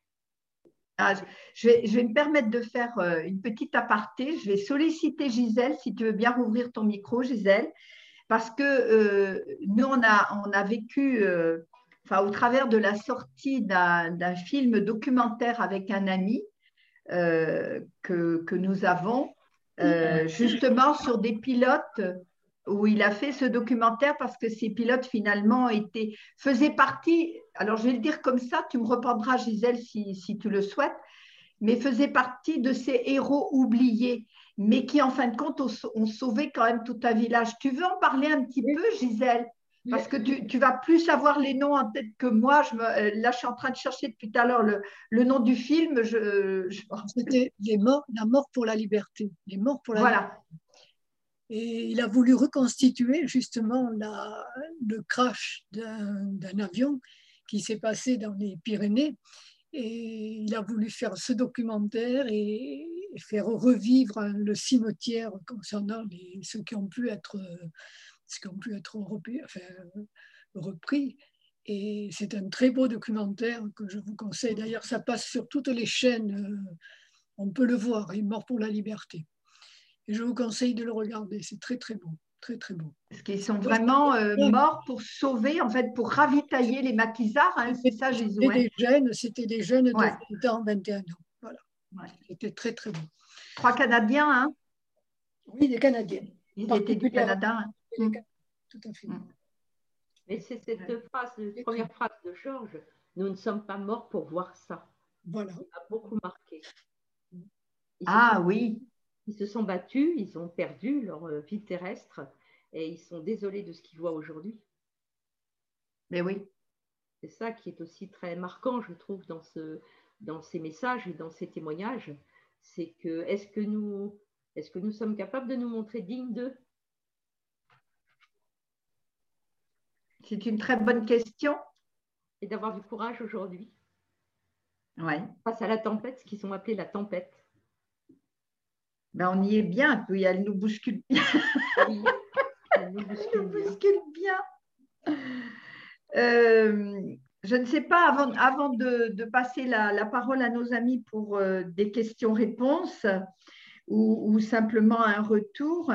Ah, je, vais, je, vais, me permettre de faire euh, une petite aparté. Je vais solliciter Gisèle, si tu veux bien rouvrir ton micro, Gisèle parce que euh, nous, on a, on a vécu, euh, enfin, au travers de la sortie d'un film documentaire avec un ami euh, que, que, nous avons, justement sur des pilotes où il a fait ce documentaire parce que ces pilotes finalement étaient, faisaient partie, alors je vais le dire comme ça, tu me reprendras Gisèle si, si tu le souhaites, mais faisaient partie de ces héros oubliés mais qui en fin de compte ont, sauvé quand même tout un village. Tu veux en parler un petit peu, Gisèle? Parce que tu, vas plus savoir les noms en tête que moi. Je me, euh, là, je suis en train de chercher depuis tout à l'heure le, le, nom du film. Je, C'était les morts, La mort pour la liberté. Les morts pour la voilà. Et il a voulu reconstituer justement le crash d'un avion qui s'est passé dans les Pyrénées. Et il a voulu faire ce documentaire et, faire revivre le cimetière concernant ceux qui ont pu être, ceux qui ont pu être repris. Et c'est un très beau documentaire que je vous conseille. D'ailleurs, ça passe sur toutes les chaînes. Euh, on peut le voir, Il est mort pour la liberté. Et je vous conseille de le regarder. C'est très, très beau. Très, très beau. Parce qu'ils sont vraiment euh, morts pour sauver, en fait, pour ravitailler les maquisards. Hein, c'est ça, Jésus. C'était des jeunes, c'était des jeunes de 20 ans, 21 ans. C'était très, très bon. Trois Canadiens, hein Oui, des Canadiens. Ils étaient du Canada. Hein. Mm. Tout à fait. Mm. Mais c'est cette phrase, la première phrase de Georges, nous ne sommes pas morts pour voir ça. Voilà. Ça a beaucoup marqué. ah oui. Ils se sont battus, ils ont perdu leur euh, vie terrestre et ils sont désolés de ce qu'ils voient aujourd'hui. Mais oui. C'est ça qui est aussi très marquant, je trouve, dans ce, dans ces messages et dans ces témoignages, c'est que est-ce que nous est-ce que nous sommes capables de nous montrer dignes d'eux? C'est une très bonne question. Et d'avoir du courage aujourd'hui. Ouais. Face à la tempête, ce qu'ils ont appelé la tempête. Ben, on y est bien, puis elle nous bouscule bien. Elle nous bouscule, bien. Euh, je ne sais pas, avant, de, passer la, parole à nos amis pour euh, des questions-réponses ou, simplement un retour,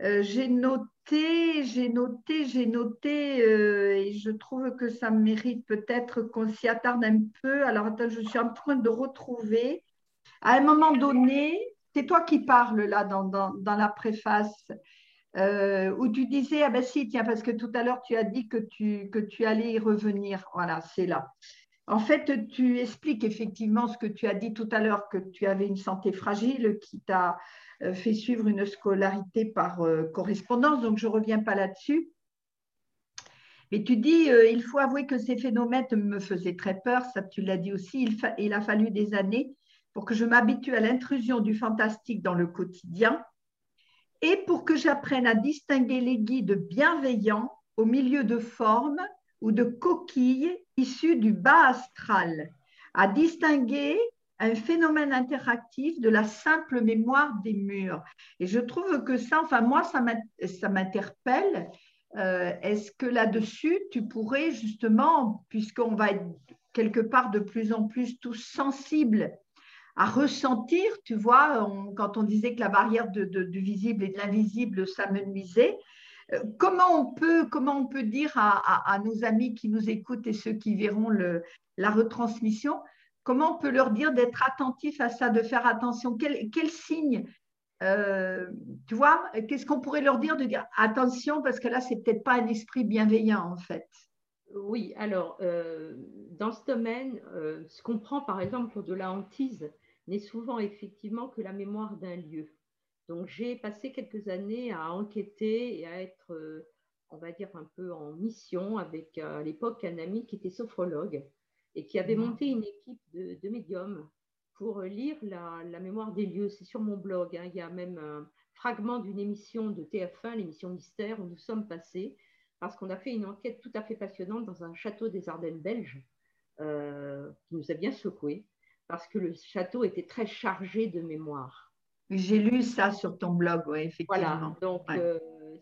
euh, j'ai noté, j'ai noté, j'ai noté, et je trouve que ça mérite peut-être qu'on s'y attarde un peu. Alors, attends, je suis en train de retrouver. À un moment donné, c'est toi qui parles là dans la préface. Euh, où tu disais, ah ben si, tiens, parce que tout à l'heure, tu as dit que tu, allais y revenir. Voilà, c'est là. En fait, tu expliques effectivement ce que tu as dit tout à l'heure, que tu avais une santé fragile qui t'a euh, fait suivre une scolarité par euh, correspondance, donc je ne reviens pas là-dessus. Mais tu dis, il faut avouer que ces phénomènes me faisaient très peur, ça tu l'as dit aussi, il a fallu des années pour que je m'habitue à l'intrusion du fantastique dans le quotidien et pour que j'apprenne à distinguer les guides bienveillants au milieu de formes ou de coquilles issues du bas astral, à distinguer un phénomène interactif de la simple mémoire des murs. Et je trouve que ça, enfin moi, ça m'interpelle. Euh, est-ce que là-dessus, tu pourrais justement, puisqu'on va être quelque part de plus en plus tous sensibles à ressentir, tu vois, quand on disait que la barrière du visible et de l'invisible s'amenuisait, euh, comment on peut, comment on peut dire à, nos amis qui nous écoutent et ceux qui verront la retransmission, comment on peut leur dire d'être attentif à ça, de faire attention? Quel, quel signe euh, tu vois, qu'est-ce qu'on pourrait leur dire de dire attention parce que là, c'est peut-être pas un esprit bienveillant en fait? Oui, alors euh, dans ce domaine, ce qu'on prend par exemple pour de la hantise n'est souvent effectivement que la mémoire d'un lieu. Donc j'ai passé quelques années à enquêter et à être, euh, on va dire, un peu en mission avec à l'époque un ami qui était sophrologue et qui avait monté une équipe de, médiums pour lire la, mémoire des lieux. C'est sur mon blog. Hein. Il y a même un fragment d'une émission de TF1, l'émission Mystère, où nous sommes passés parce qu'on a fait une enquête tout à fait passionnante dans un château des Ardennes belges euh, qui nous a bien secoués parce que le château était très chargé de mémoire. J'ai lu ça sur ton blog, oui, effectivement. Voilà, donc euh,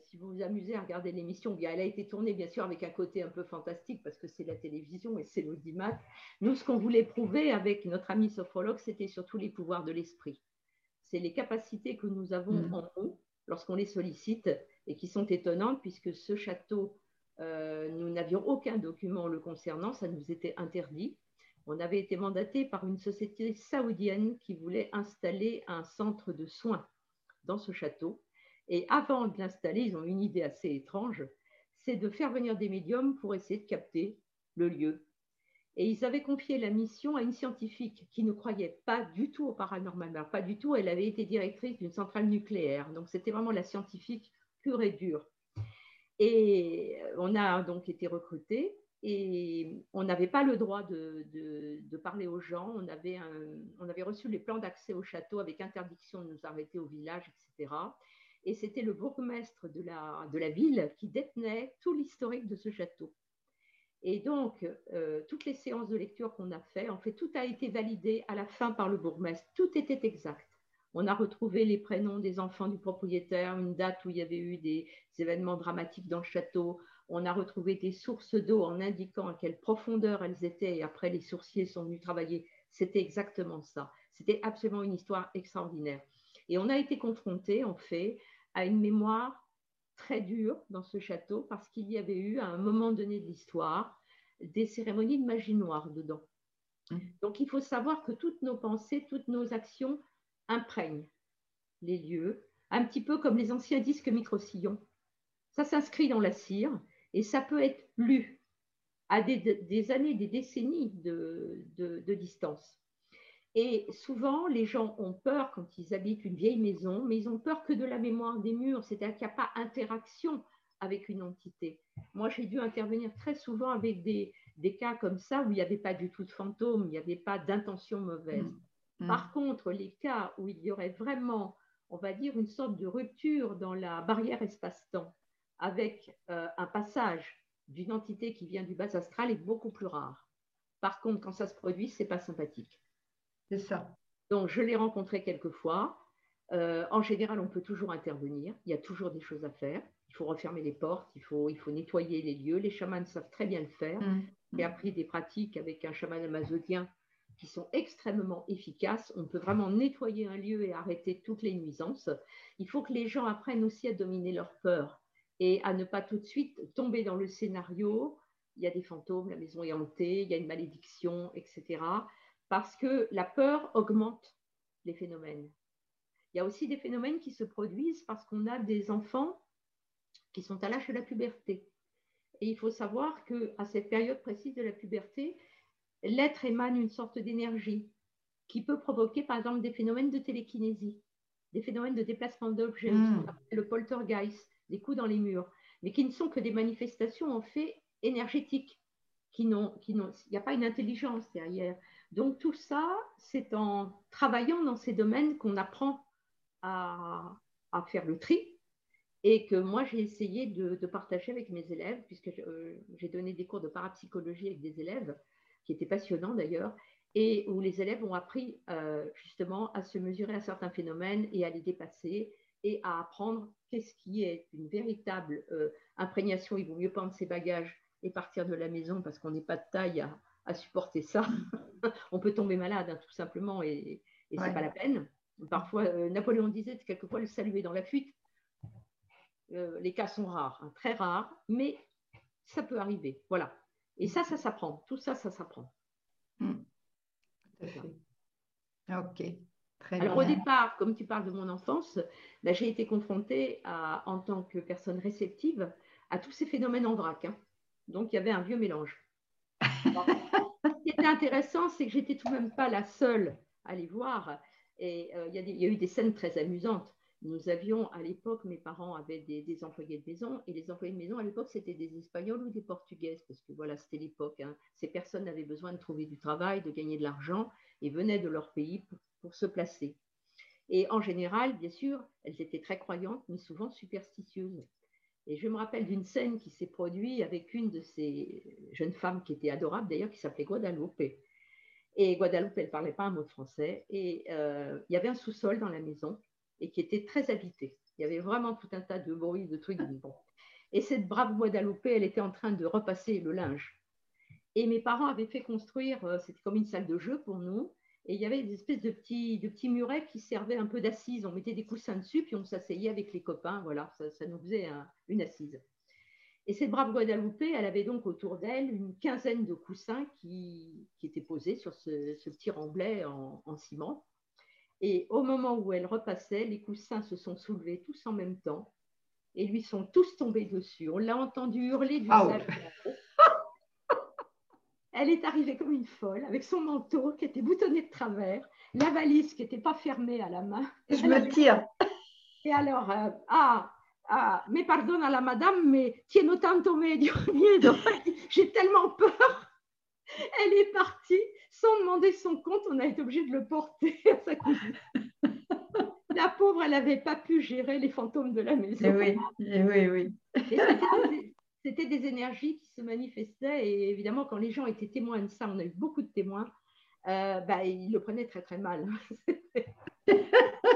si vous vous amusez à regarder l'émission, elle a été tournée bien sûr avec un côté un peu fantastique parce que c'est la télévision et c'est l'audimat. Nous, ce qu'on voulait prouver avec notre ami sophrologue, c'était surtout les pouvoirs de l'esprit. C'est les capacités que nous avons mm. en nous lorsqu'on les sollicite et qui sont étonnantes puisque ce château, euh, nous n'avions aucun document le concernant, ça nous était interdit on avait été mandaté par une société saoudienne qui voulait installer un centre de soins dans ce château. Et avant de l'installer, ils ont une idée assez étrange, c'est de faire venir des médiums pour essayer de capter le lieu. Et ils avaient confié la mission à une scientifique qui ne croyait pas du tout au paranormal, pas du tout. Elle avait été directrice d'une centrale nucléaire, donc c'était vraiment la scientifique pure et dure. Et on a donc été recrutés et on n'avait pas le droit de, parler aux gens. On avait, reçu les plans d'accès au château avec interdiction de nous arrêter au village, etc. Et c'était le bourgmestre de la, de la ville qui détenait tout l'historique de ce château. Et donc, euh, toutes les séances de lecture qu'on a fait, en fait, tout a été validé à la fin par le bourgmestre. Tout était exact. On a retrouvé les prénoms des enfants du propriétaire, une date où il y avait eu des événements dramatiques dans le château. On a retrouvé des sources d'eau en indiquant à quelle profondeur elles étaient et après les sourciers sont venus travailler. C'était exactement ça. C'était absolument une histoire extraordinaire. Et on a été confronté, en fait, à une mémoire très dure dans ce château parce qu'il y avait eu, à un moment donné de l'histoire, des cérémonies de magie noire dedans. Mmh. Donc il faut savoir que toutes nos pensées, toutes nos actions imprègnent les lieux, un petit peu comme les anciens disques micro-sillons. Ça s'inscrit dans la cire et ça peut être lu à des, années, des décennies de, distance. Et souvent, les gens ont peur quand ils habitent une vieille maison, mais ils ont peur que de la mémoire des murs, c'est-à-dire qu'il n'y a pas interaction avec une entité. Moi, j'ai dû intervenir très souvent avec des, cas comme ça où il n'y avait pas du tout de fantôme, il n'y avait pas d'intention mauvaise. Mmh. Par contre, les cas où il y aurait vraiment, on va dire, une sorte de rupture dans la barrière espace-temps, avec euh, un passage d'une entité qui vient du bas astral est beaucoup plus rare. Par contre, quand ça se produit, c'est pas sympathique. C'est ça. Donc, je l'ai rencontré quelques fois. Euh, en général, on peut toujours intervenir. Il y a toujours des choses à faire. Il faut refermer les portes, il faut, il faut nettoyer les lieux. Les chamans savent très bien le faire. Mmh. J'ai appris des pratiques avec un chaman amazonien qui sont extrêmement efficaces. On peut vraiment nettoyer un lieu et arrêter toutes les nuisances. Il faut que les gens apprennent aussi à dominer leur peur et à ne pas tout de suite tomber dans le scénario, il y a des fantômes, la maison est hantée, il y a une malédiction, etc. Parce que la peur augmente les phénomènes. Il y a aussi des phénomènes qui se produisent parce qu'on a des enfants qui sont à l'âge de la puberté. Et il faut savoir qu'à cette période précise de la puberté, l'être émane une sorte d'énergie qui peut provoquer par exemple des phénomènes de télékinésie, des phénomènes de déplacement d'objets, mmh. le poltergeist, des coups dans les murs, mais qui ne sont que des manifestations en fait énergétiques, qui n'ont, qui n'ont, il n'y a pas une intelligence derrière. Donc tout ça, c'est en travaillant dans ces domaines qu'on apprend à, faire le tri et que moi j'ai essayé de, partager avec mes élèves, puisque euh, j'ai donné des cours de parapsychologie avec des élèves, qui étaient passionnants d'ailleurs, et où les élèves ont appris euh, justement à se mesurer à certains phénomènes et à les dépasser et à apprendre qu'est-ce qui est une véritable euh, imprégnation. Il vaut mieux prendre ses bagages et partir de la maison parce qu'on n'est pas de taille à, supporter ça. On peut tomber malade hein, tout simplement et, et ce n'est pas la peine. Parfois, Napoléon disait quelquefois le saluer dans la fuite. Euh, les cas sont rares, hein, très rares, mais ça peut arriver. Voilà. Et ça, ça s'apprend. Tout ça, ça s'apprend. Hmm. Ok. Très Alors au départ, comme tu parles de mon enfance, ben, j'ai été confrontée en tant que personne réceptive à tous ces phénomènes en vrac. Hein. Donc il y avait un vieux mélange. ce qui était intéressant, c'est que j'étais tout de même pas la seule à les voir. Et euh, il y, a eu des scènes très amusantes. Nous avions à l'époque, mes parents avaient des, employés de maison, et les employés de maison à l'époque, c'était des Espagnols ou des Portugaises, parce que voilà, c'était l'époque. Hein. Ces personnes avaient besoin de trouver du travail, de gagner de l'argent, et venaient de leur pays pour, se placer. Et en général, bien sûr, elles étaient très croyantes, mais souvent superstitieuses. Et je me rappelle d'une scène qui s'est produite avec une de ces jeunes femmes qui était adorable, d'ailleurs, qui s'appelait Guadalupe. Et Guadalupe, elle ne parlait pas un mot de français. Et euh, il y avait un sous-sol dans la maison et qui était très habité. Il y avait vraiment tout un tas de bruits, de trucs. Et cette brave Guadalupe, elle était en train de repasser le linge. Et mes parents avaient fait construire, euh, c'était comme une salle de jeu pour nous, et il y avait des espèces de petits, de petits murets qui servaient un peu d'assise. On mettait des coussins dessus, puis on s'asseyait avec les copains. Voilà, ça, nous faisait une assise. Et cette brave Guadalupe, elle avait donc autour d'elle une quinzaine de coussins qui, étaient posés sur ce, petit remblai en ciment. Et au moment où elle repassait, les coussins se sont soulevés tous en même temps et lui sont tous tombés dessus. On l'a entendu hurler du ah Elle est arrivée comme une folle avec son manteau qui était boutonné de travers, la valise qui n'était pas fermée à la main. Je me tire. Et alors, euh, ah, ah, mais pardon à la madame, mais tiene tanto medio miedo. J'ai tellement peur. Elle est partie sans demander son compte, on a été obligé de le porter à sa cousine. La pauvre, elle n'avait pas pu gérer les fantômes de la maison. Eh oui, oui, oui. C'était des énergies qui se manifestaient et évidemment, quand les gens étaient témoins de ça, on a eu beaucoup de témoins, bah, ils le prenaient très très mal.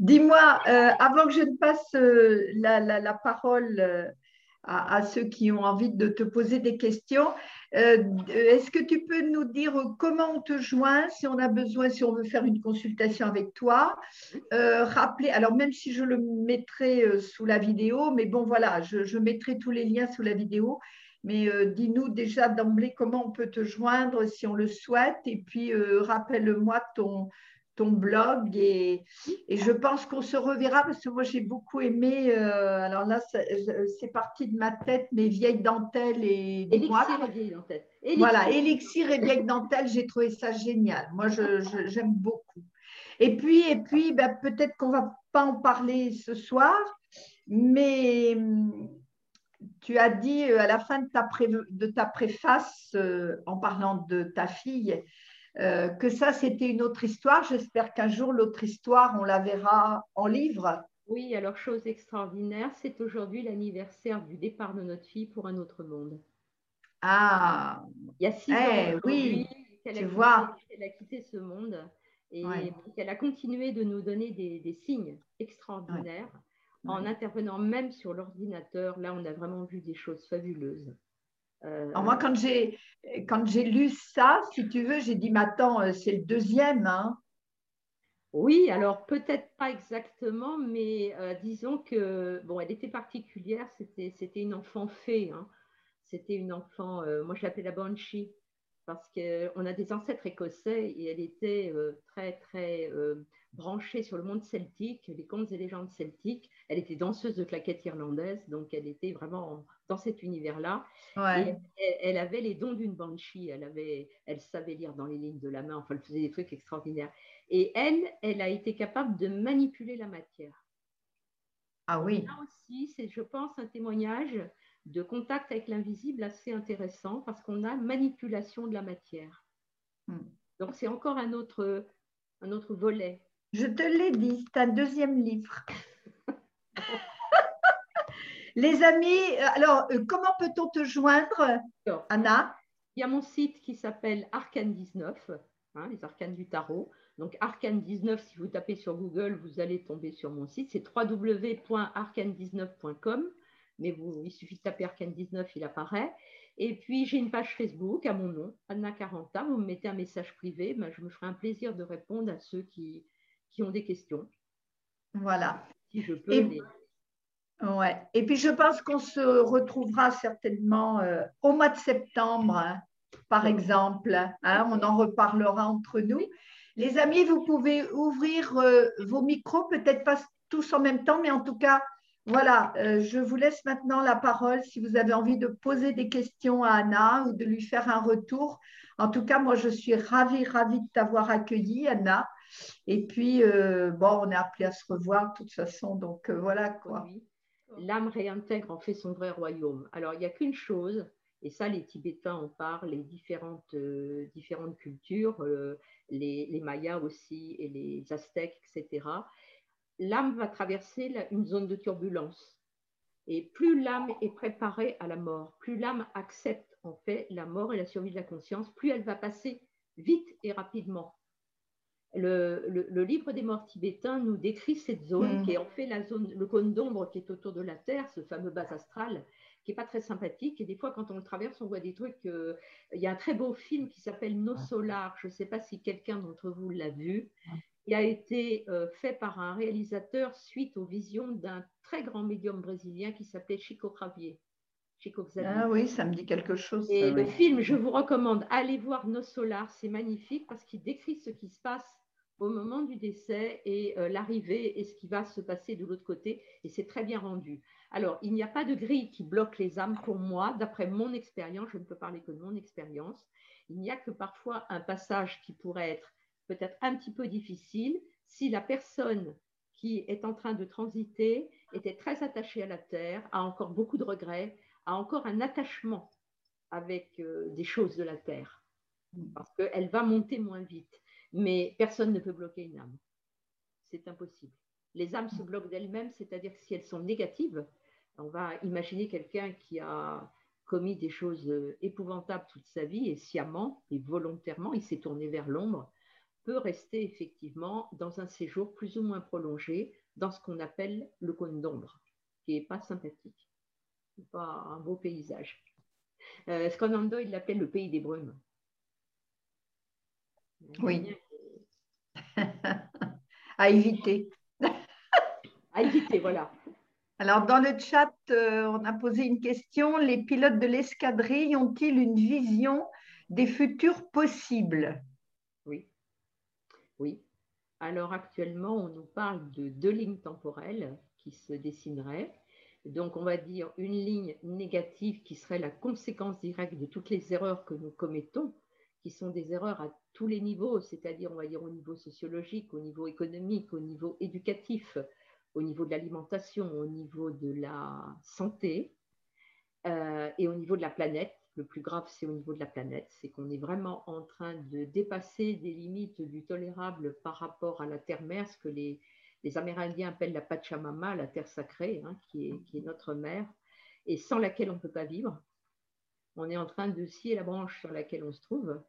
Dis-moi, euh, avant que je ne passe euh, la, parole à, ceux qui ont envie de te poser des questions. Euh, est-ce que tu peux nous dire comment on te joint, si on a besoin, si on veut faire une consultation avec toi? Euh, alors même si je le mettrai euh, sous la vidéo, mais bon voilà, je, mettrai tous les liens sous la vidéo. Mais dis-nous déjà d'emblée comment on peut te joindre si on le souhaite. Et puis, rappelle-moi ton, ton blog et, et je pense qu'on se reverra parce que moi j'ai beaucoup aimé, euh, alors là c'est parti de ma tête, mes vieilles dentelles et Élixir et vieilles dentelles. Voilà, élixir et vieilles dentelles, j'ai trouvé ça génial. Moi j'aime beaucoup. Et puis, et puis ben, peut-être qu'on va pas en parler ce soir, mais tu as dit euh, à la fin de ta, de ta préface, euh, en parlant de ta fille, euh, que ça, c'était une autre histoire. J'espère qu'un jour, l'autre histoire, on la verra en livre. Oui, alors chose extraordinaire, c'est aujourd'hui l'anniversaire du départ de notre fille pour un autre monde. Ah, il y a six ans, eh oui, tu vois. Elle a quitté ce monde et elle a continué de nous donner des, signes extraordinaires en intervenant même sur l'ordinateur. Là, on a vraiment vu des choses fabuleuses. Euh, moi, quand j'ai, quand j'ai lu ça, si tu veux, j'ai dit, mais attends, euh, c'est le deuxième. Hein. Oui, alors peut-être pas exactement, mais euh, disons que, bon, elle était particulière, c'était, c'était une enfant fée. Hein. C'était une enfant, moi je l'appelais la Banshee, parce qu'on a des ancêtres écossais et elle était très, très branchée sur le monde celtique, les contes et légendes celtiques. Elle était danseuse de claquettes irlandaises, donc elle était vraiment dans cet univers-là. elle, avait les dons d'une banshee, elle, avait, elle savait lire dans les lignes de la main, enfin, elle faisait des trucs extraordinaires. Et elle, elle a été capable de manipuler la matière. Ah oui. Là aussi, c'est, je pense, un témoignage de contact avec l'invisible assez intéressant parce qu'on a manipulation de la matière. Hmm. Donc, c'est encore un autre, un autre volet je te l'ai dit, c'est un deuxième livre. Les amis, alors, comment peut-on te joindre, Anna? Il y a mon site qui s'appelle Arcane 19, hein, les arcanes du tarot. Donc, Arcane 19, si vous tapez sur Google, vous allez tomber sur mon site. C'est www.arcane19.com. Mais vous, il suffit de taper Arcane 19, il apparaît. Et puis, j'ai une page Facebook à mon nom, Anna Caranta. Vous me mettez un message privé. Ben, je me ferai un plaisir de répondre à ceux qui, qui ont des questions. Voilà. Si je peux. Ouais. Et puis je pense qu'on se retrouvera certainement euh, au mois de septembre, hein, par exemple. Hein, on en reparlera entre nous. Les amis, vous pouvez ouvrir euh, vos micros, peut-être pas tous en même temps, mais en tout cas, voilà, euh, je vous laisse maintenant la parole si vous avez envie de poser des questions à Anna ou de lui faire un retour. En tout cas, moi, je suis ravie, ravie de t'avoir accueilli, Anna. Et puis, bon, on est appelé à se revoir de toute façon, donc voilà quoi l'âme réintègre en fait son vrai royaume. Alors, il n'y a qu'une chose, et ça, les Tibétains en parlent, les différentes, euh, différentes cultures, euh, les, Mayas aussi, et les Aztèques, etc. L'âme va traverser une zone de turbulence. Et plus l'âme est préparée à la mort, plus l'âme accepte en fait la mort et la survie de la conscience, plus elle va passer vite et rapidement le, livre des morts tibétains nous décrit cette zone mm. qui est en fait la zone, le cône d'ombre qui est autour de la Terre, ce fameux bas astral, qui n'est pas très sympathique. Et des fois, quand on le traverse, on voit des trucs. Euh, il y a un très beau film qui s'appelle Nos Solar. Je ne sais pas si quelqu'un d'entre vous l'a vu. Il a été euh, fait par un réalisateur suite aux visions d'un très grand médium brésilien qui s'appelait Chico Xavier. Chico Ah oui, ça me dit quelque chose. Et le film, je vous recommande, allez voir Nos Solar, c'est magnifique parce qu'il décrit ce qui se passe au moment du décès et euh, l'arrivée et ce qui va se passer de l'autre côté. Et c'est très bien rendu. Alors, il n'y a pas de grille qui bloque les âmes pour moi, d'après mon expérience. Je ne peux parler que de mon expérience. Il n'y a que parfois un passage qui pourrait être peut-être un petit peu difficile si la personne qui est en train de transiter était très attachée à la terre, a encore beaucoup de regrets, a encore un attachement avec euh, des choses de la terre, parce qu'elle va monter moins vite. Mais personne ne peut bloquer une âme. C'est impossible. Les âmes se bloquent d'elles-mêmes, c'est-à-dire si elles sont négatives, on va imaginer quelqu'un qui a commis des choses euh, épouvantables toute sa vie et sciemment et volontairement, il s'est tourné vers l'ombre, peut rester effectivement dans un séjour plus ou moins prolongé dans ce qu'on appelle le cône d'ombre, qui n'est pas sympathique, pas un beau paysage. Euh, il l'appelle le pays des brumes. Oui. à éviter. à éviter, voilà. Alors, dans le chat, euh, on a posé une question. Les pilotes de l'escadrille ont-ils une vision des futurs possibles? Oui. Oui. Alors, actuellement, on nous parle de deux lignes temporelles qui se dessineraient. Donc, on va dire une ligne négative qui serait la conséquence directe de toutes les erreurs que nous commettons, qui sont des erreurs à tous les niveaux, c'est-à-dire on va dire au niveau sociologique, au niveau économique, au niveau éducatif, au niveau de l'alimentation, au niveau de la santé euh, et au niveau de la planète. Le plus grave, c'est au niveau de la planète, c'est qu'on est vraiment en train de dépasser des limites du tolérable par rapport à la terre-mère, ce que les, Amérindiens appellent la Pachamama, la terre sacrée, hein, qui, est, qui est notre mère, et sans laquelle on ne peut pas vivre. On est en train de scier la branche sur laquelle on se trouve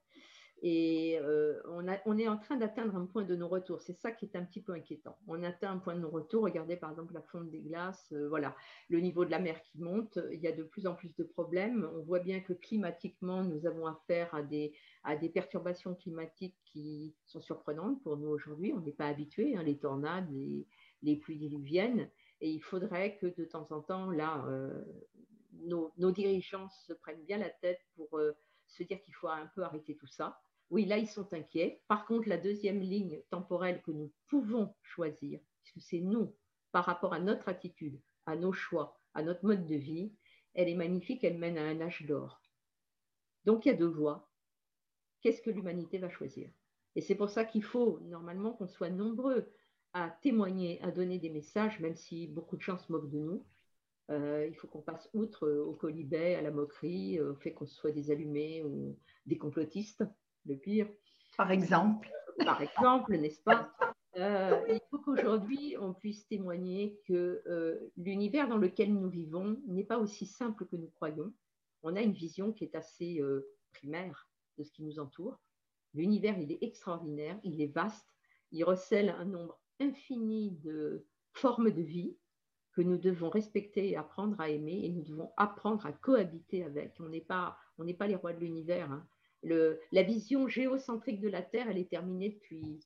et euh, on, est en train d'atteindre un point de non-retour. C'est ça qui est un petit peu inquiétant. On atteint un point de non-retour. Regardez par exemple la fonte des glaces, euh, voilà, le niveau de la mer qui monte. Il y a de plus en plus de problèmes. On voit bien que climatiquement, nous avons affaire à des, perturbations climatiques qui sont surprenantes pour nous aujourd'hui. On n'est pas habitué, hein, les tornades, les, pluies diluviennes. Et il faudrait que de temps en temps, là, euh, nos, dirigeants se prennent bien la tête pour se dire qu'il faut un peu arrêter tout ça oui, là, ils sont inquiets. Par contre, la deuxième ligne temporelle que nous pouvons choisir, puisque c'est nous, par rapport à notre attitude, à nos choix, à notre mode de vie, elle est magnifique, elle mène à un âge d'or. Donc, il y a deux voies. Qu'est-ce que l'humanité va choisir? Et c'est pour ça qu'il faut normalement qu'on soit nombreux à témoigner, à donner des messages, même si beaucoup de gens se moquent de nous. Euh, il faut qu'on passe outre au colibet, à la moquerie, au fait qu'on soit des allumés ou des complotistes le pire. Par exemple. Par exemple, n'est-ce pas? Euh, il faut qu'aujourd'hui, on puisse témoigner que euh, l'univers dans lequel nous vivons n'est pas aussi simple que nous croyons. On a une vision qui est assez euh, primaire de ce qui nous entoure. L'univers, il est extraordinaire, il est vaste, il recèle un nombre infini de formes de vie que nous devons respecter et apprendre à aimer, et nous devons apprendre à cohabiter avec. On n'est pas, pas les rois de l'univers. Hein. la vision géocentrique de la Terre, elle est terminée depuis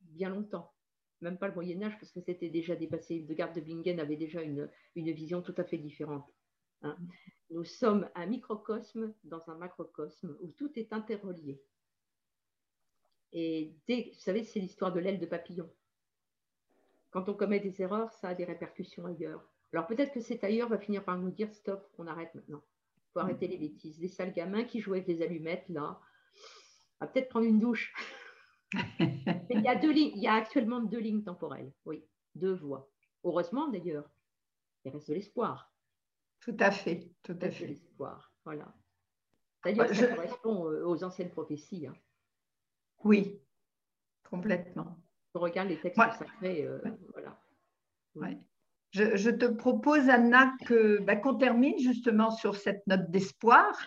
bien longtemps. Même pas le Moyen Âge, parce que c'était déjà dépassé. De Garde de Bingen avait déjà une, vision tout à fait différente. Hein. Nous sommes un microcosme dans un macrocosme où tout est interrelié. Et dès, vous savez, c'est l'histoire de l'aile de papillon. Quand on commet des erreurs, ça a des répercussions ailleurs. Alors peut-être que cet ailleurs va finir par nous dire stop, on arrête maintenant. Il faut arrêter les bêtises. Les sales gamins qui jouaient avec des allumettes, là, va peut-être prendre une douche. il, y a deux lignes, il y a actuellement deux lignes temporelles, oui, deux voies. Heureusement d'ailleurs, il reste de l'espoir. Tout à fait, tout à fait. De l'espoir, voilà. C'est-à-dire ça correspond aux anciennes prophéties. Hein. Oui, complètement. Regarde les textes sacrés, euh, voilà. Je, te propose, Anna, que, bah, qu'on termine justement sur cette note d'espoir,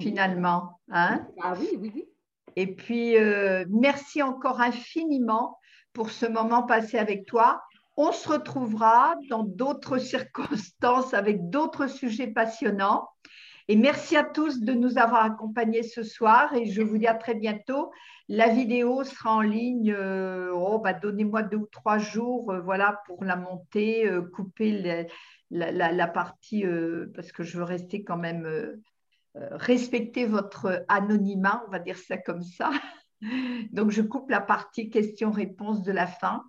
finalement. Hein ah oui, oui, oui. Et puis, euh, merci encore infiniment pour ce moment passé avec toi. On se retrouvera dans d'autres circonstances avec d'autres sujets passionnants. Et merci à tous de nous avoir accompagnés ce soir et je vous dis à très bientôt. La vidéo sera en ligne, euh, oh, bah, donnez-moi deux ou trois jours euh, voilà, pour la monter, couper la, partie parce que je veux rester quand même euh, respecter votre anonymat, on va dire ça comme ça. Donc, je coupe la partie questions-réponses de la fin,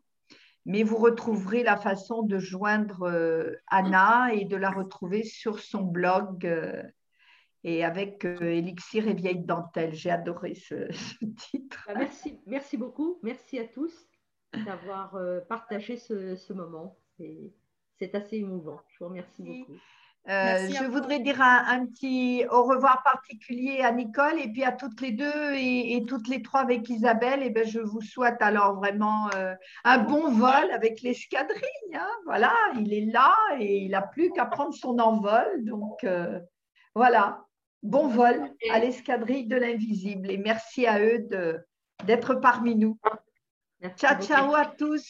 mais vous retrouverez la façon de joindre euh, Anna et de la retrouver sur son blog euh, et avec Elixir et Vieille Dentelle. J'ai adoré ce, titre. Bah, merci, merci beaucoup. Merci à tous d'avoir partagé ce, ce moment. C'est assez émouvant. Je vous remercie beaucoup. Euh, je voudrais dire un, petit au revoir particulier à Nicole et puis à toutes les deux et, toutes les trois avec Isabelle. Et ben, je vous souhaite alors vraiment euh, un bon vol avec l'escadrille. Hein. Voilà, il est là et il n'a plus qu'à prendre son envol. Donc euh, voilà, bon vol à l'escadrille de l'invisible et merci à eux d'être parmi nous. ciao, ciao à tous.